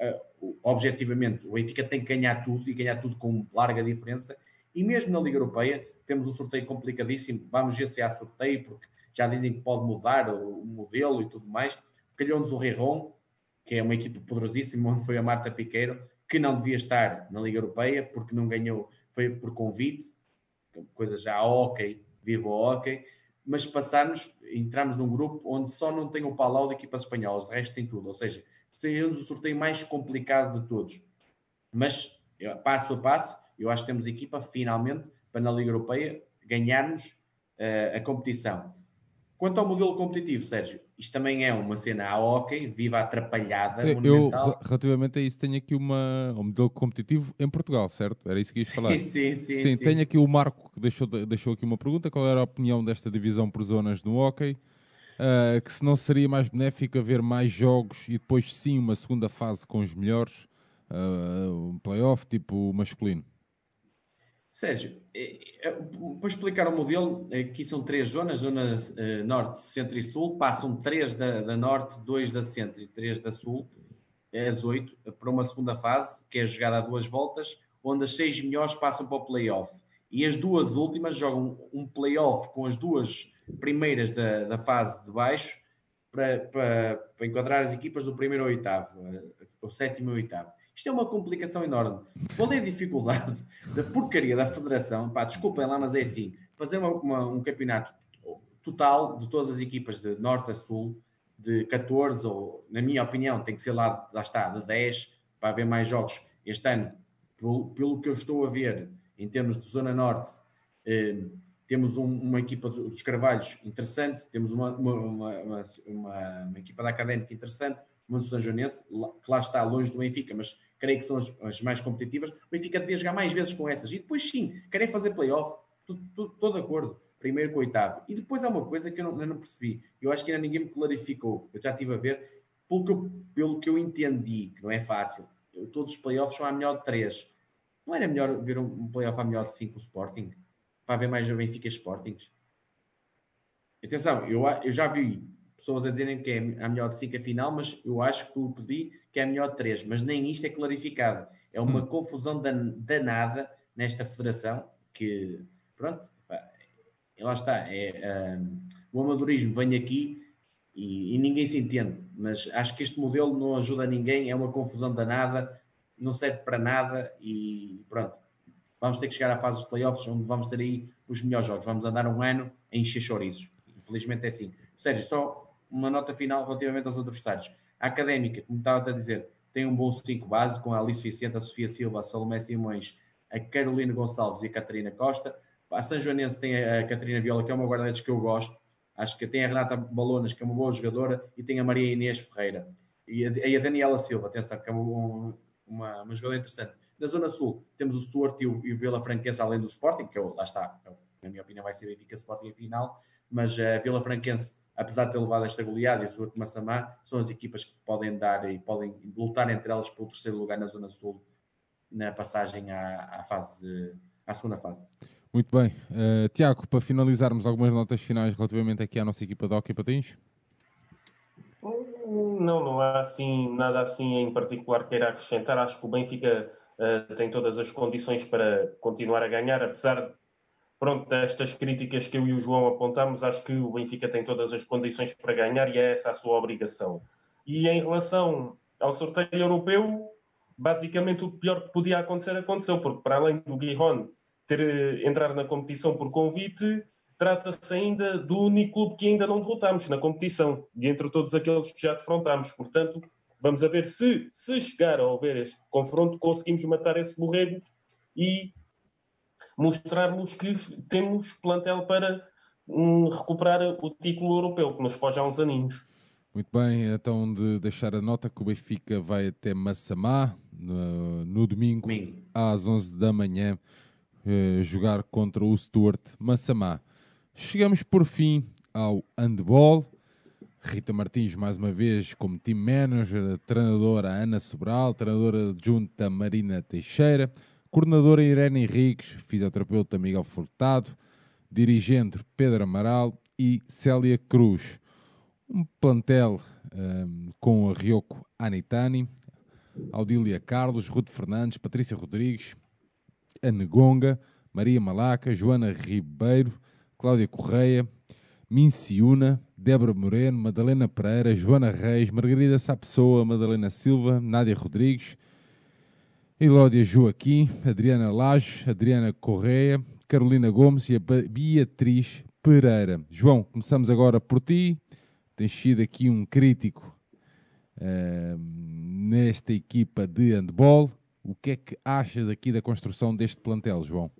uh, objetivamente, o Benfica tem que ganhar tudo e ganhar tudo com larga diferença. E mesmo na Liga Europeia, temos um sorteio complicadíssimo. Vamos ver se há sorteio, porque já dizem que pode mudar o, modelo e tudo mais. Calhou-nos o Reron, que é uma equipe poderosíssima, onde foi a Marta Piqueiro, que não devia estar na Liga Europeia, porque não ganhou, foi por convite, coisa já a hockey, vivo hockey mas passarmos, entramos num grupo onde só não tem o Palau de equipas espanholas, o resto tem tudo. Ou seja, seria-nos o sorteio mais complicado de todos. Mas, passo a passo, eu acho que temos equipa, finalmente, para na Liga Europeia ganharmos uh, a competição. Quanto ao modelo competitivo, Sérgio, isto também é uma cena a hockey, viva atrapalhada. Eu, relativamente a isso, tenho aqui uma, um modelo competitivo em Portugal, certo? Era isso que ias falar. Sim, sim, sim, sim. Tenho aqui o Marco que deixou, deixou aqui uma pergunta: qual era a opinião desta divisão por zonas no hockey? Uh, que se não seria mais benéfico haver mais jogos e depois sim uma segunda fase com os melhores, uh, um playoff tipo masculino. Sérgio, eh, eh, para explicar o modelo, aqui são três zonas, zona uh, norte, centro e sul, passam três da, da, norte, dois da centro e três da sul, as oito, para uma segunda fase, que é jogada a duas voltas, onde as seis melhores passam para o playoff. E as duas últimas jogam um playoff com as duas primeiras da, da fase de baixo, para, para, para enquadrar as equipas do primeiro ao oitavo, o sétimo e oitavo. Isto é uma complicação enorme. Qual é a dificuldade da porcaria da federação? Pá, desculpem lá, mas é assim: fazer uma, uma, um campeonato total de todas as equipas de norte a sul, de 14, ou na minha opinião, tem que ser lá, lá está, de 10, para haver mais jogos. Este ano, pelo, pelo que eu estou a ver, em termos de Zona Norte, eh, temos um, uma equipa dos Carvalhos interessante, temos uma, uma, uma, equipa da Académica interessante, uma do São Joanense, que lá está longe do Benfica, mas creio que são as, as, mais competitivas, o Benfica devia jogar mais vezes com essas. E depois sim, querem fazer playoff, estou de acordo, primeiro com o oitavo. E depois há uma coisa que eu não, eu não, percebi, eu acho que ainda ninguém me clarificou, eu já estive a ver, pelo que eu, pelo que eu entendi, que não é fácil, todos os playoffs são a melhor de três. Não era melhor ver um playoff a melhor de 5 o Sporting? Para haver mais o Benfica Sportings? Atenção, eu, eu já vi pessoas a dizerem que é a melhor de 5 a final, mas eu acho que o pedi que é a melhor de 3, mas nem isto é clarificado. É uma hum. confusão danada nesta federação que, pronto, lá está, é, um, o amadorismo vem aqui e, e, ninguém se entende, mas acho que este modelo não ajuda ninguém, é uma confusão danada, não serve para nada e pronto. Vamos ter que chegar à fase dos playoffs onde vamos ter aí os melhores jogos. Vamos andar um ano a encher chorizos. Infelizmente é assim. Sérgio, só uma nota final relativamente aos adversários. A Académica, como estava a dizer, tem um bom 5 base com a Alice Vicente, a Sofia Silva, a Salomé Simões, a Carolina Gonçalves e a Catarina Costa. A São Joanense tem a Catarina Viola, que é uma guarda-redes que eu gosto. Acho que tem a Renata Balonas, que é uma boa jogadora, e tem a Maria Inês Ferreira. E a, Daniela Silva, atenção, que é uma, uma, uma jogadora interessante. Na Zona Sul, temos o Stuart e o, e o Vila Franquense, além do Sporting, que eu, lá está, eu, na minha opinião, vai ser Benfica Sporting em final, mas a Vila Franquense, apesar de ter levado esta goleada, e o Stuart Massamá, são as equipas que podem dar e podem lutar entre elas pelo terceiro lugar na Zona Sul, na passagem à, à fase, à segunda fase. Muito bem. Uh, Tiago, para finalizarmos algumas notas finais relativamente aqui à nossa equipa de Hockey Patins? Não, não há assim, nada assim em particular que queira acrescentar. Acho que o Benfica uh, tem todas as condições para continuar a ganhar, apesar pronto, destas críticas que eu e o João apontamos, acho que o Benfica tem todas as condições para ganhar e é essa a sua obrigação. E em relação ao sorteio europeu, basicamente o pior que podia acontecer aconteceu, porque para além do Guihon ter, eh, entrar na competição por convite, trata-se ainda do único clube que ainda não derrotamos na competição, de entre todos aqueles que já defrontámos. Portanto, vamos a ver se, se chegar a haver este confronto, conseguimos matar esse borrego e mostrarmos que temos plantel para um, recuperar o título europeu, que nos foge há uns aninhos. Muito bem, então de deixar a nota que o Benfica vai até Massamá no, no domingo, domingo, às 11 da manhã eh, jogar contra o Stuart Massamá. Chegamos por fim ao handball. Rita Martins, mais uma vez, como team manager, treinadora Ana Sobral, treinadora adjunta Marina Teixeira, coordenadora Irene Henriques, fisioterapeuta Miguel Furtado, dirigente Pedro Amaral e Célia Cruz. Um plantel um, com a Rioco Anitani, Audília Carlos, Ruth Fernandes, Patrícia Rodrigues, Ana Gonga, Maria Malaca, Joana Ribeiro, Cláudia Correia, Minciuna, Débora Moreno, Madalena Pereira, Joana Reis, Margarida Sapessoa, Madalena Silva, Nádia Rodrigues, Elódia Joaquim, Adriana Laje, Adriana Correia, Carolina Gomes e a Beatriz Pereira. João, começamos agora por ti. Tens sido aqui um crítico uh, nesta equipa de handball. O que é que achas aqui da construção deste plantel, João?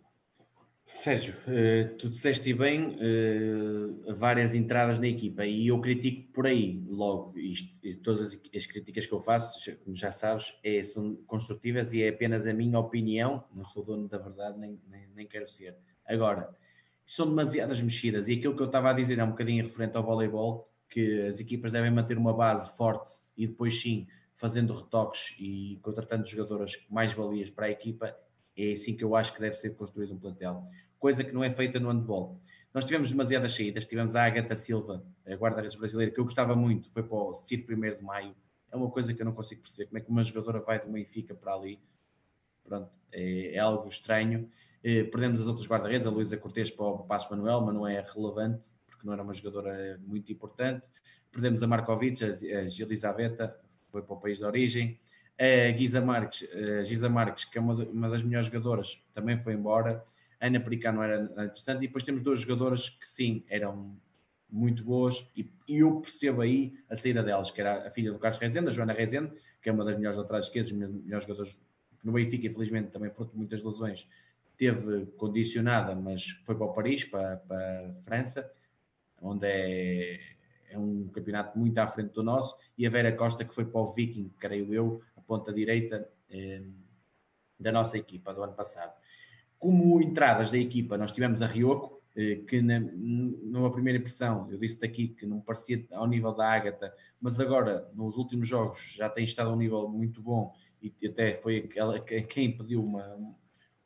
Sérgio, uh, tu disseste bem uh, várias entradas na equipa e eu critico por aí logo isto. todas as, as, críticas que eu faço, como já sabes, é, são construtivas e é apenas a minha opinião. Não sou dono da verdade, nem, nem, nem quero ser. Agora, são demasiadas mexidas e aquilo que eu estava a dizer é um bocadinho referente ao voleibol, que as equipas devem manter uma base forte e depois sim fazendo retoques e contratando jogadoras mais valias para a equipa, é assim que eu acho que deve ser construído um plantel. Coisa que não é feita no handball. Nós tivemos demasiadas saídas, tivemos a Agatha Silva, a guarda-redes brasileira, que eu gostava muito, foi para o CIR 1 de maio. É uma coisa que eu não consigo perceber, como é que uma jogadora vai do Benfica para ali. Pronto, é, é algo estranho. Eh, perdemos as outras guarda-redes, a Luísa Cortes para o Passo Manuel, mas não é relevante, porque não era uma jogadora muito importante. Perdemos a Markovic, a, a Elisabetta, foi para o país de origem. A Guisa Marques, a Giza Marques, que é uma, uma das melhores jogadoras, também foi embora. A Ana Pericano era interessante. E depois temos duas jogadoras que sim, eram muito boas e, e, eu percebo aí a saída delas, que era a filha do Carlos Rezende, a Joana Rezende, que é uma das melhores laterais esquerdas, melhores jogadores no Benfica, infelizmente também fruto de muitas lesões, teve condicionada, mas foi para o Paris, para, para a França, onde é é um campeonato muito à frente do nosso, e a Vera Costa, que foi para o Viking, creio eu, a ponta direita eh, da nossa equipa do ano passado. Como entradas da equipa, nós tivemos a Rioco, eh, que na, numa primeira impressão, eu disse daqui que não parecia ao nível da Ágata, mas agora, nos últimos jogos, já tem estado a um nível muito bom, e até foi ela quem pediu uma,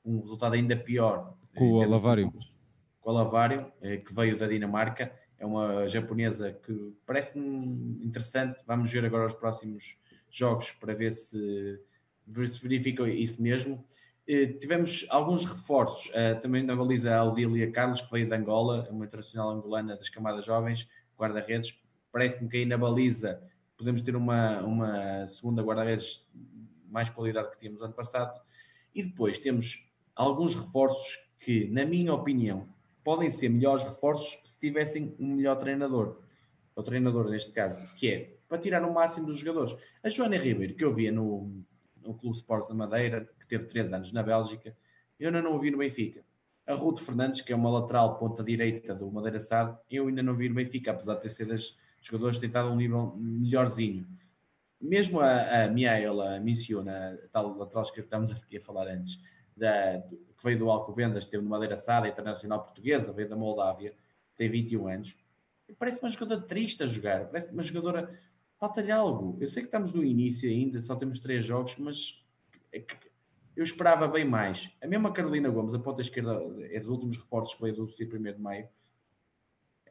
um resultado ainda pior. Com o Alavário. Com o Alavário, eh, que veio da Dinamarca. É uma japonesa que parece-me interessante. Vamos ver agora os próximos jogos para ver se, se verifica isso mesmo. Eh, tivemos alguns reforços uh, também na baliza Aldília Carlos, que veio de Angola, uma internacional angolana das camadas jovens, guarda-redes. Parece-me que aí na baliza podemos ter uma, uma segunda guarda-redes mais qualidade que tínhamos ano passado. E depois temos alguns reforços que, na minha opinião, podem ser melhores reforços se tivessem um melhor treinador. O treinador, neste caso, que é para tirar o máximo dos jogadores. A Joana Ribeiro, que eu via no, no Clube Sports da Madeira, que teve 3 anos na Bélgica, eu ainda não o vi no Benfica. A Ruth Fernandes, que é uma lateral ponta direita do Madeira Sado, eu ainda não vi no Benfica, apesar de ter sido das jogadores tentado um nível melhorzinho. Mesmo a, a Miaela menciona, a tal lateral esquerda que aqui a falar antes, da, que veio do Alcobendas, teve no Madeira Sada, internacional portuguesa, veio da Moldávia, tem 21 anos. Parece uma jogadora triste a jogar, parece uma jogadora. Falta-lhe algo. Eu sei que estamos no início ainda, só temos três jogos, mas é eu esperava bem mais. A mesma Carolina Gomes, a ponta esquerda, é dos últimos reforços que veio do C 1 de maio.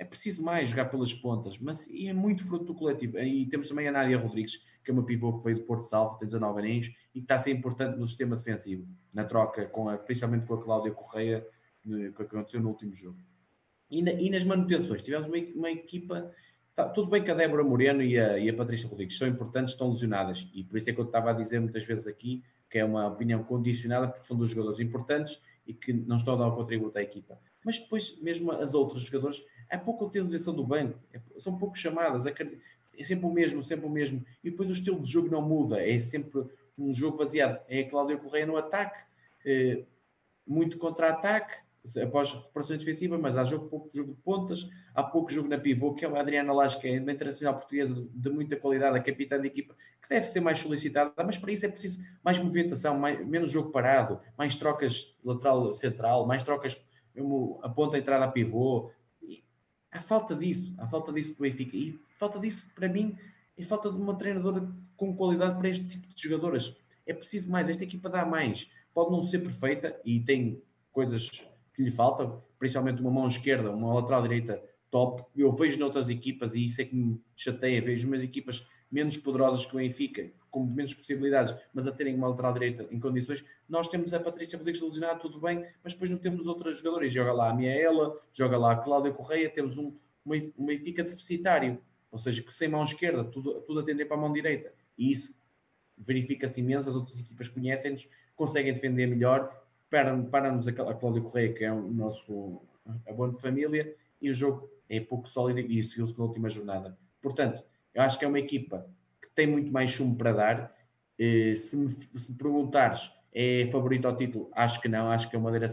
É preciso mais jogar pelas pontas, mas é muito fruto do coletivo. E temos também a Nádia Rodrigues, que é uma pivô que veio do Porto Salvo, tem 19 aninhos, e que está a ser importante no sistema defensivo, na troca, com a, principalmente com a Cláudia Correia, que aconteceu no último jogo. E, na, e nas manutenções, tivemos uma, uma equipa. Tá, tudo bem que a Débora Moreno e a, e a Patrícia Rodrigues são importantes, estão lesionadas, e por isso é que eu estava a dizer muitas vezes aqui que é uma opinião condicionada, porque são dois jogadores importantes e que não estão a dar o contributo à equipa. Mas depois, mesmo as outras jogadores, há pouca utilização do banco, é, são pouco chamadas, é sempre o mesmo, sempre o mesmo. E depois o estilo de jogo não muda, é sempre um jogo baseado. A Cláudia Correia no ataque, é, muito contra-ataque, após recuperação defensiva, mas há jogo, pouco jogo de pontas, há pouco jogo na pivô, que é a Adriana Lage, que é uma internacional portuguesa de muita qualidade, a capitã da equipa, que deve ser mais solicitada, mas para isso é preciso mais movimentação, mais, menos jogo parado, mais trocas lateral central, mais trocas, mesmo a ponta entrada a pivô. E há falta disso, há falta disso do Benfica. E falta disso, para mim, é falta de uma treinadora com qualidade para este tipo de jogadoras. É preciso mais, esta equipa dá mais. Pode não ser perfeita e tem coisas que lhe falta, principalmente uma mão esquerda, uma lateral direita top. Eu vejo noutras equipas, e isso é que me chateia, vejo umas equipas menos poderosas que o Benfica, com menos possibilidades, mas a terem uma lateral direita em condições. Nós temos a Patrícia Rodrigues lesionada, tudo bem, mas depois não temos outras jogadores. Joga lá a Miaela, joga lá a Cláudia Correia, temos um, um Benfica deficitário, ou seja, que sem mão esquerda, tudo, tudo a tender para a mão direita. E isso verifica-se imenso, as outras equipas conhecem-nos, conseguem defender melhor para-nos a Cláudia Correia, que é o nosso abono de família, e o jogo é pouco sólido e seguiu-se na última jornada. Portanto, eu acho que é uma equipa que tem muito mais chumbo para dar. Eh, se me, se me perguntares, é favorito ao título? Acho que não, acho que é uma Madeira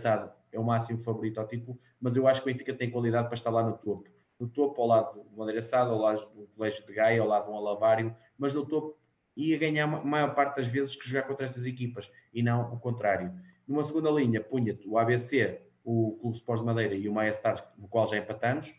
é o máximo favorito ao título, mas eu acho que o Benfica tem qualidade para estar lá no topo. No topo, ao lado do Madeira ao lado do Colégio de Gaia, ao lado do Alavário, mas no topo ia ganhar a maior parte das vezes que jogar contra essas equipas e não o contrário. Numa segunda linha, punha-te o ABC, o Clube Sports de Madeira e o Maia Stars, no qual já empatamos,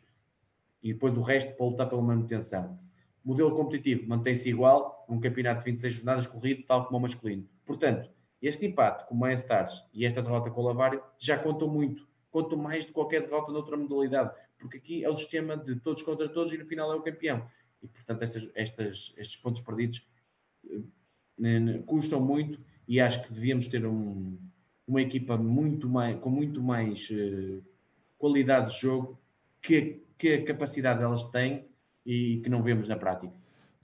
e depois o resto para lutar pela manutenção. Modelo competitivo mantém-se igual, um campeonato de 26 jornadas corrido, tal como o masculino. Portanto, este empate com o Maia Stars e esta derrota com o Lavário já contam muito, contam mais de qualquer derrota noutra modalidade, porque aqui é o sistema de todos contra todos e no final é o campeão. E portanto, estas, estes pontos perdidos eh, custam muito e acho que devíamos ter um, uma equipa muito mais, com muito mais uh, qualidade de jogo que, que a capacidade delas têm e que não vemos na prática.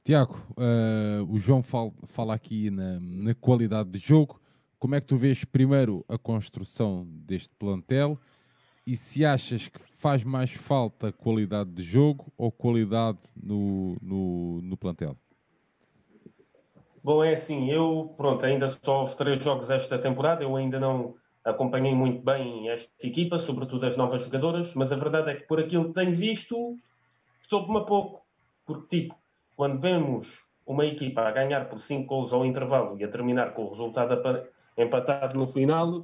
Tiago, uh, o João fala, fala aqui na, na, qualidade de jogo. Como é que tu vês primeiro a construção deste plantel e se achas que faz mais falta qualidade de jogo ou qualidade no, no, no plantel? Bom, é assim, eu, pronto, ainda só houve três jogos esta temporada, eu ainda não acompanhei muito bem esta equipa, sobretudo as novas jogadoras, mas a verdade é que por aquilo que tenho visto, soube-me a pouco. Porque, tipo, quando vemos uma equipa a ganhar por 5 gols ao intervalo e a terminar com o resultado empatado no final,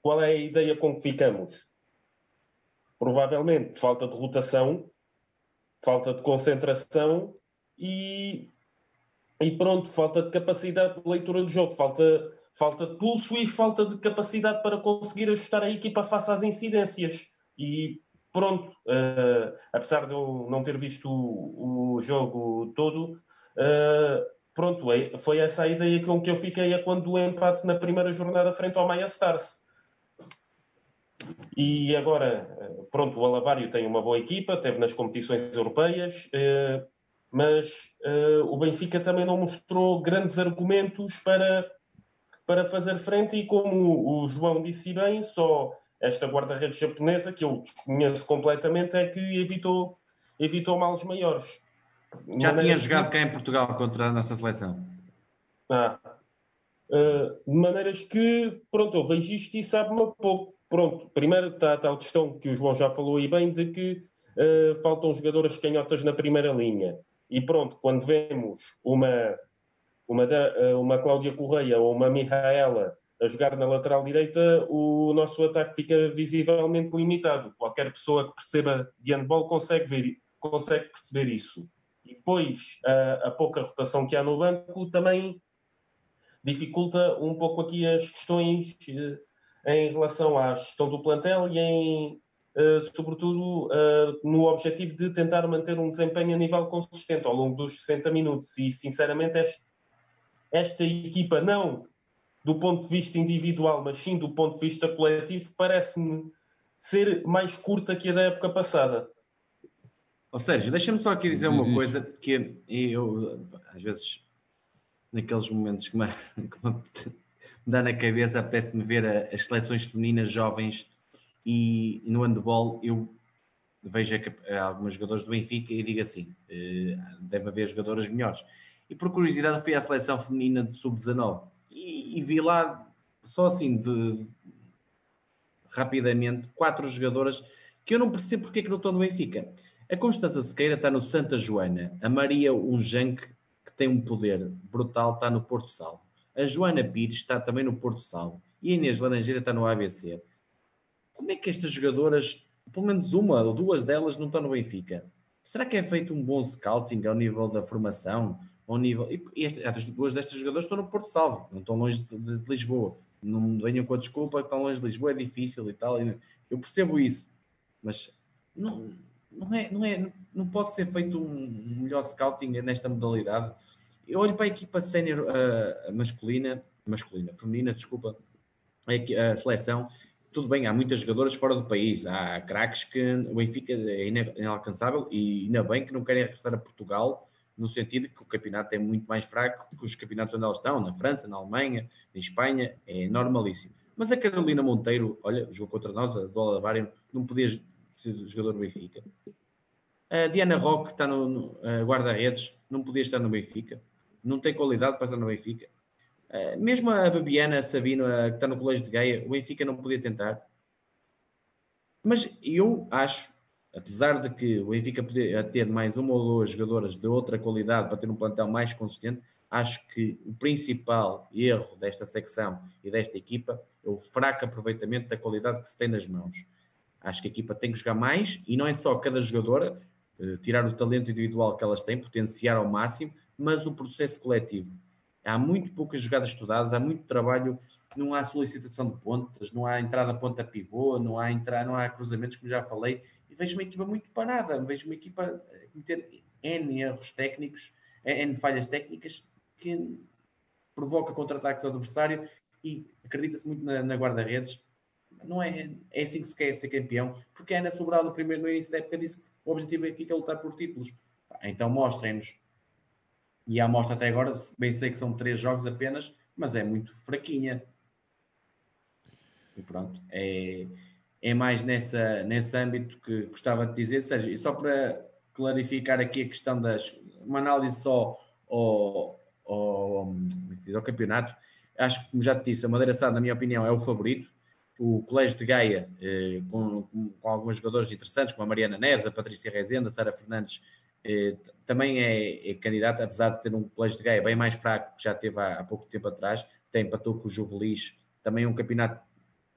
qual é a ideia com que ficamos? Provavelmente falta de rotação, falta de concentração e e pronto, falta de capacidade de leitura do jogo, falta, falta de pulso e falta de capacidade para conseguir ajustar a equipa face às incidências. E pronto, uh, apesar de eu não ter visto o, o jogo todo, uh, pronto, é, foi essa a ideia com que eu fiquei a quando o empate na primeira jornada frente ao Maia Stars. E agora, eh, pronto, o Alavário tem uma boa equipa, teve nas competições europeias, mas o Benfica também não mostrou grandes argumentos para, para fazer frente e como o João disse bem, só esta guarda-redes japonesa, que eu conheço completamente, é que evitou, evitou males maiores. Já tinha jogado cá em Portugal contra a nossa seleção. Ah, uh, de maneiras que, pronto, eu vejo isto e sabe-me pouco. Pronto, primeiro está a tal questão que o João já falou aí bem, de que uh, faltam jogadoras canhotas na primeira linha. E pronto, quando vemos uma, uma, uma Cláudia Correia ou uma Mihaela a jogar na lateral direita, o nosso ataque fica visivelmente limitado. Qualquer pessoa que perceba de handball consegue, ver, consegue perceber isso. E depois, a, a, pouca rotação que há no banco também dificulta um pouco aqui as questões eh, em relação à gestão do plantel e em, sobretudo, eh, no objetivo de tentar manter um desempenho a nível consistente ao longo dos 60 minutos. E, sinceramente, esta, esta equipa não do ponto de vista individual, mas sim do ponto de vista coletivo, parece-me ser mais curta que a da época passada. Ou seja, deixa-me só aqui dizer uma coisa que eu, às vezes, naqueles momentos que me, que me dá na cabeça, apetece-me ver as seleções femininas jovens e, no handball eu vejo alguns jogadores do Benfica e digo assim, eh, deve haver jogadoras melhores. E por curiosidade fui à seleção feminina de sub-19 e, e, vi lá, só assim, de rapidamente, quatro jogadoras que eu não percebo porque é que não estão no Benfica. A Constança Sequeira está no Santa Joana, a Maria Unjanque, que tem um poder brutal, está no Porto Salvo. A Joana Pires está também no Porto Salvo. E a Inês Laranjeira está no ABC. Como é que estas jogadoras, pelo menos uma ou duas delas, não estão no Benfica? Será que é feito um bom scouting ao nível da formação? ao nível. E, estas duas destas jogadoras estão no Porto Salvo, não estão longe de, de, Lisboa. Não venham com a desculpa que estão longe de Lisboa, é difícil e tal. Eu percebo isso, mas não, não, é, não, é, não pode ser feito um melhor scouting nesta modalidade. Eu olho para a equipa sénior uh, masculina, masculina, feminina, desculpa, a, a, seleção. Tudo bem, há muitas jogadoras fora do país, há craques que o Benfica é inalcançável e ainda bem que não querem regressar a Portugal no sentido que o campeonato é muito mais fraco que os campeonatos onde elas estão, na França, na Alemanha, na Espanha, é normalíssimo. Mas a Carolina Monteiro, olha, jogou contra nós, a do Alavário, não podia ser jogador do Benfica. A Diana Roque está no, no guarda-redes, não podia estar no Benfica. Não tem qualidade para estar no Benfica. Uh, mesmo a Babiana Sabino, que está no Colégio de Gaia, o Benfica não podia tentar. Mas eu acho apesar de que o Benfica poder ter mais uma ou duas jogadoras de outra qualidade para ter um plantel mais consistente, acho que o principal erro desta secção e desta equipa é o fraco aproveitamento da qualidade que se tem nas mãos. Acho que a equipa tem que jogar mais e não é só cada jogadora eh, tirar o talento individual que elas têm, potenciar ao máximo, mas o processo coletivo. Há muito poucas jogadas estudadas, há muito trabalho, não há solicitação de pontas, não há entrada ponta pivô, não há entrada, não há cruzamentos, como já falei, vejo uma equipa muito parada, vejo uma equipa cometer N erros técnicos, N falhas técnicas que provoca contra-ataques ao adversário e acredita-se muito na, na guarda-redes. Não é, é assim que se quer ser campeão, porque a Ana Sobral no primeiro no início da época disse que o objetivo é ficar lutar por títulos. Então mostrem-nos. E a amostra até agora, bem sei que são três jogos apenas, mas é muito fraquinha. E pronto, é, é mais nessa, nesse âmbito que gostava de dizer, seja, e só para clarificar aqui a questão das uma análise só ao, ao, é ao campeonato, acho que como já te disse, a Madeira Sá, na minha opinião, é o favorito. O Colégio de Gaia, eh, com, com, com, alguns jogadores interessantes, como a Mariana Neves, a Patrícia Rezenda, a Sara Fernandes, também é, é candidata, apesar de ter um Colégio de Gaia bem mais fraco, que já teve há, há pouco tempo atrás, tem empatou com o Juvelis, também um campeonato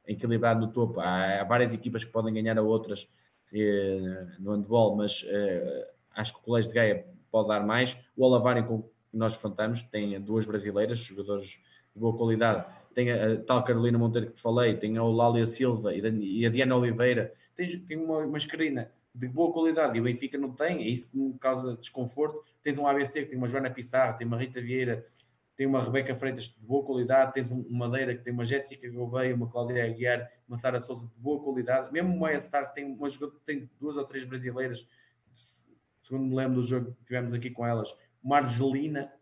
equilibrado no topo. Há, há, várias equipas que podem ganhar a outras eh, no handball, mas eh, acho que o Colégio de Gaia pode dar mais. O Alavário, com que nós enfrentamos, tem duas brasileiras, jogadores de boa qualidade, tem a, a, tal Carolina Monteiro que te falei, tem a Lália Silva e, a Diana Oliveira, tem, tem uma, uma de boa qualidade e o Benfica não tem, é isso que me causa desconforto. Tens um ABC que tem uma Joana Pissarro, tem uma Rita Vieira, tem uma Rebeca Freitas de boa qualidade, tens um Madeira que tem uma Jéssica Gouveia, uma Cláudia Aguiar, uma Sara Souza de boa qualidade. Mesmo o Maia Stars tem, uma, tem duas ou três brasileiras, segundo me lembro do jogo que tivemos aqui com elas, Margelina.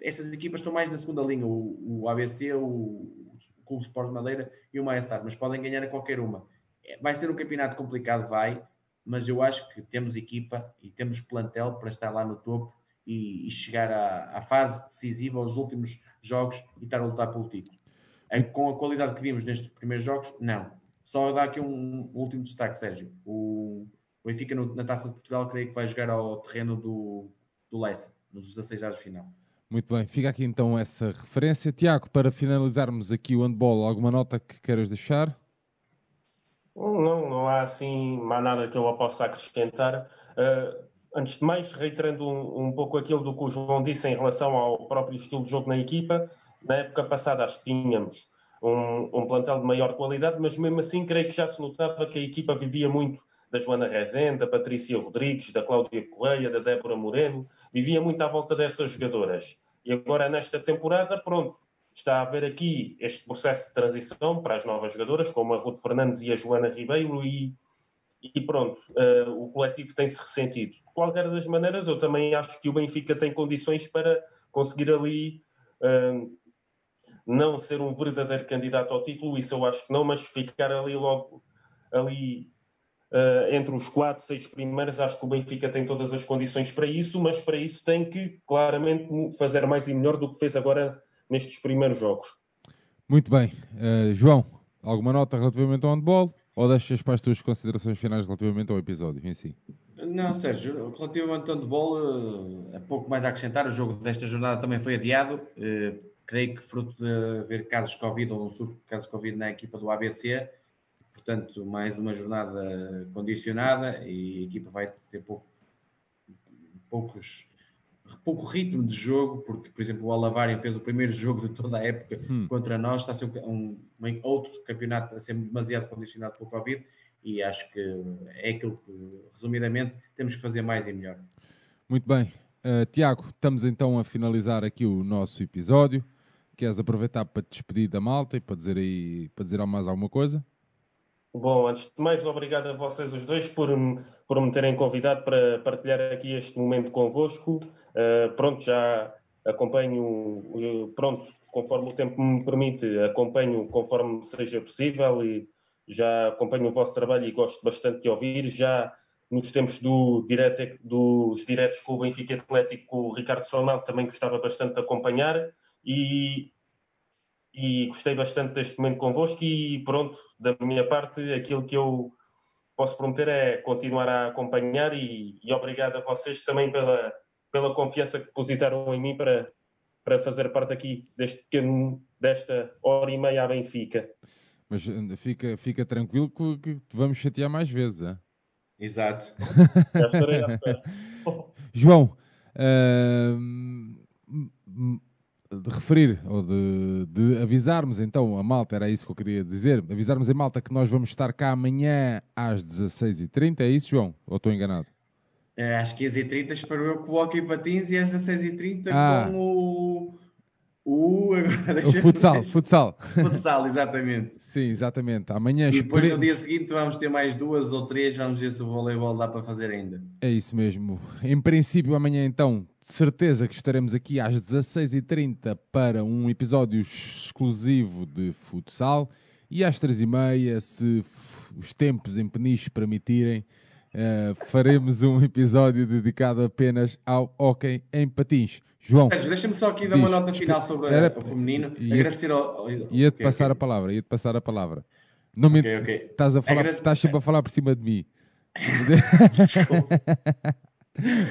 Essas equipas estão mais na segunda linha, o, o ABC, o, o Clube Sport Madeira e o Maia Stars, mas podem ganhar a qualquer uma. Vai ser um campeonato complicado, vai, mas eu acho que temos equipa e temos plantel para estar lá no topo e, e chegar à, à, fase decisiva, aos últimos jogos e estar a lutar pelo título. Com a qualidade que vimos nestes primeiros jogos, não. Só dar aqui um, um último destaque, Sérgio. O, o Benfica no, na Taça de Portugal creio que vai jogar ao terreno do, do Leicester, nos 16 anos final. Muito bem, fica aqui então essa referência. Tiago, para finalizarmos aqui o handball, alguma nota que queiras deixar? Não, não há assim mais nada que eu possa acrescentar. Uh, antes de mais, reiterando um, um, pouco aquilo do que o João disse em relação ao próprio estilo de jogo na equipa, na época passada acho que tínhamos um, um, plantel de maior qualidade, mas mesmo assim creio que já se notava que a equipa vivia muito da Joana Rezende, da Patrícia Rodrigues, da Cláudia Correia, da Débora Moreno, vivia muito à volta dessas jogadoras. E agora nesta temporada, pronto, está a haver aqui este processo de transição para as novas jogadoras, como a Ruth Fernandes e a Joana Ribeiro, e, e pronto, uh, o coletivo tem-se ressentido. De qualquer das maneiras, eu também acho que o Benfica tem condições para conseguir ali uh, não ser um verdadeiro candidato ao título, isso eu acho que não, mas ficar ali logo ali uh, entre os quatro, seis primeiros, acho que o Benfica tem todas as condições para isso, mas para isso tem que claramente fazer mais e melhor do que fez agora nestes primeiros jogos. Muito bem. Uh, João, alguma nota relativamente ao handball? Ou deixas para as tuas considerações finais relativamente ao episódio em si? Não, Sérgio, relativamente ao handball, uh, é pouco mais a acrescentar. O jogo desta jornada também foi adiado. Uh, creio que fruto de haver casos de Covid ou um surto de casos de Covid na equipa do ABC. Portanto, mais uma jornada condicionada e a equipa vai ter pouco, poucos pouco ritmo de jogo, porque, por exemplo, o Alavário fez o primeiro jogo de toda a época hum. contra nós, está a ser um, um, outro campeonato a ser demasiado condicionado pelo Covid e acho que é aquilo que, resumidamente, temos que fazer mais e melhor. Muito bem. Uh, Tiago, estamos então a finalizar aqui o nosso episódio. Queres aproveitar para te despedir da malta e para dizer aí, para dizer mais alguma coisa? Bom, antes de mais, obrigado a vocês os dois por, por me terem convidado para partilhar aqui este momento convosco. Uh, pronto, já acompanho, pronto, conforme o tempo me permite, acompanho conforme seja possível e já acompanho o vosso trabalho e gosto bastante de ouvir. Já nos tempos do direct, dos diretos com o Benfica Atlético, o Ricardo Sonal, também gostava bastante de acompanhar e e gostei bastante deste momento convosco e pronto, da minha parte, aquilo que eu posso prometer é continuar a acompanhar e, e obrigado a vocês também pela, pela confiança que depositaram em mim para, para fazer parte aqui deste pequeno, desta hora e meia à Benfica. Mas fica, fica tranquilo que, que te vamos chatear mais vezes, é? Exato. Já estarei à espera. João, uh, de referir ou de, de, avisarmos então a malta, era isso que eu queria dizer, avisarmos a malta que nós vamos estar cá amanhã às 16h30, é isso, João? Ou estou enganado? É, às 15h30 espero eu que o Hockey Patins e às 16h30 ah. com o. O, agora, o futsal, futsal. Futsal, exatamente. Sim, exatamente. Amanhã e depois espere... no dia seguinte vamos ter mais duas ou três, vamos ver se o voleibol dá para fazer ainda. É isso mesmo. Em princípio, amanhã então de certeza que estaremos aqui às 16h30 para um episódio exclusivo de futsal e às 3h30, se os tempos em Peniche permitirem, uh, faremos um episódio dedicado apenas ao hockey em patins. João. Deixa-me só aqui dar uma nota final sobre era, o feminino. Ia, Agradecer ao. Ia-te okay, passar okay. a palavra, ia-te passar a palavra. Não me, okay. Estás, a falar, estás sempre a falar por cima de mim. Desculpa.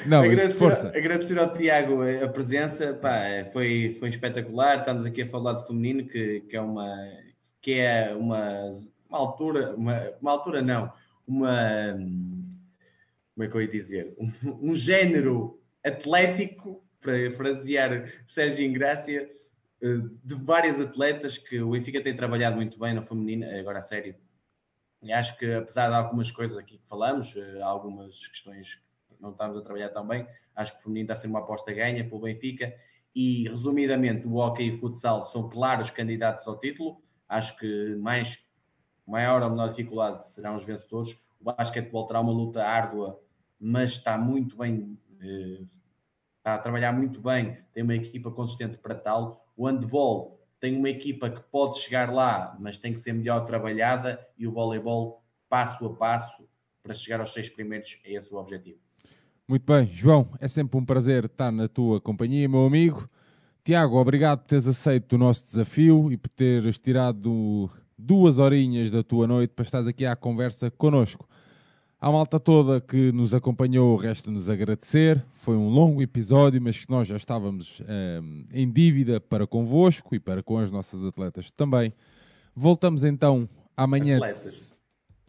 Não, agradecer, agradecer ao Tiago a presença, pá, foi, foi espetacular. Estamos aqui a falar de feminino, que, que é uma que é uma, uma altura, uma, uma altura não, uma como é que eu ia dizer? Um, um género atlético, para frasear Sérgio Ingrácia, de várias atletas que o Benfica tem trabalhado muito bem na feminina, agora a sério. E acho que apesar de algumas coisas aqui que falamos, algumas questões que não estamos a trabalhar tão bem, acho que o feminino está a ser uma aposta ganha pelo Benfica e resumidamente o hockey e o futsal são claros candidatos ao título. Acho que mais maior ou menor dificuldade serão os vencedores. O basquetebol terá uma luta árdua, mas está muito bem, eh, está a trabalhar muito bem, tem uma equipa consistente para tal. O handball tem uma equipa que pode chegar lá, mas tem que ser melhor trabalhada, e o voleibol passo a passo para chegar aos seis primeiros, é esse o objetivo. Muito bem, João, é sempre um prazer estar na tua companhia, meu amigo. Tiago, obrigado por teres aceito o nosso desafio e por teres tirado duas horinhas da tua noite para estares aqui à conversa connosco. À malta toda que nos acompanhou, resta-nos agradecer. Foi um longo episódio, mas que nós já estávamos um, em dívida para convosco e para com as nossas atletas também. Voltamos então amanhã. Atletas.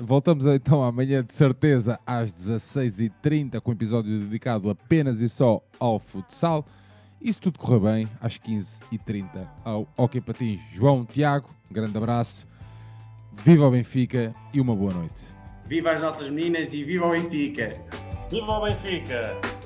Voltamos então amanhã de certeza às 16h30 com um episódio dedicado apenas e só ao futsal. E se tudo correr bem, às 15h30 ao Hockey Patins. João, Tiago, um grande abraço. Viva o Benfica e uma boa noite. Viva as nossas meninas e viva o Benfica! Viva o Benfica!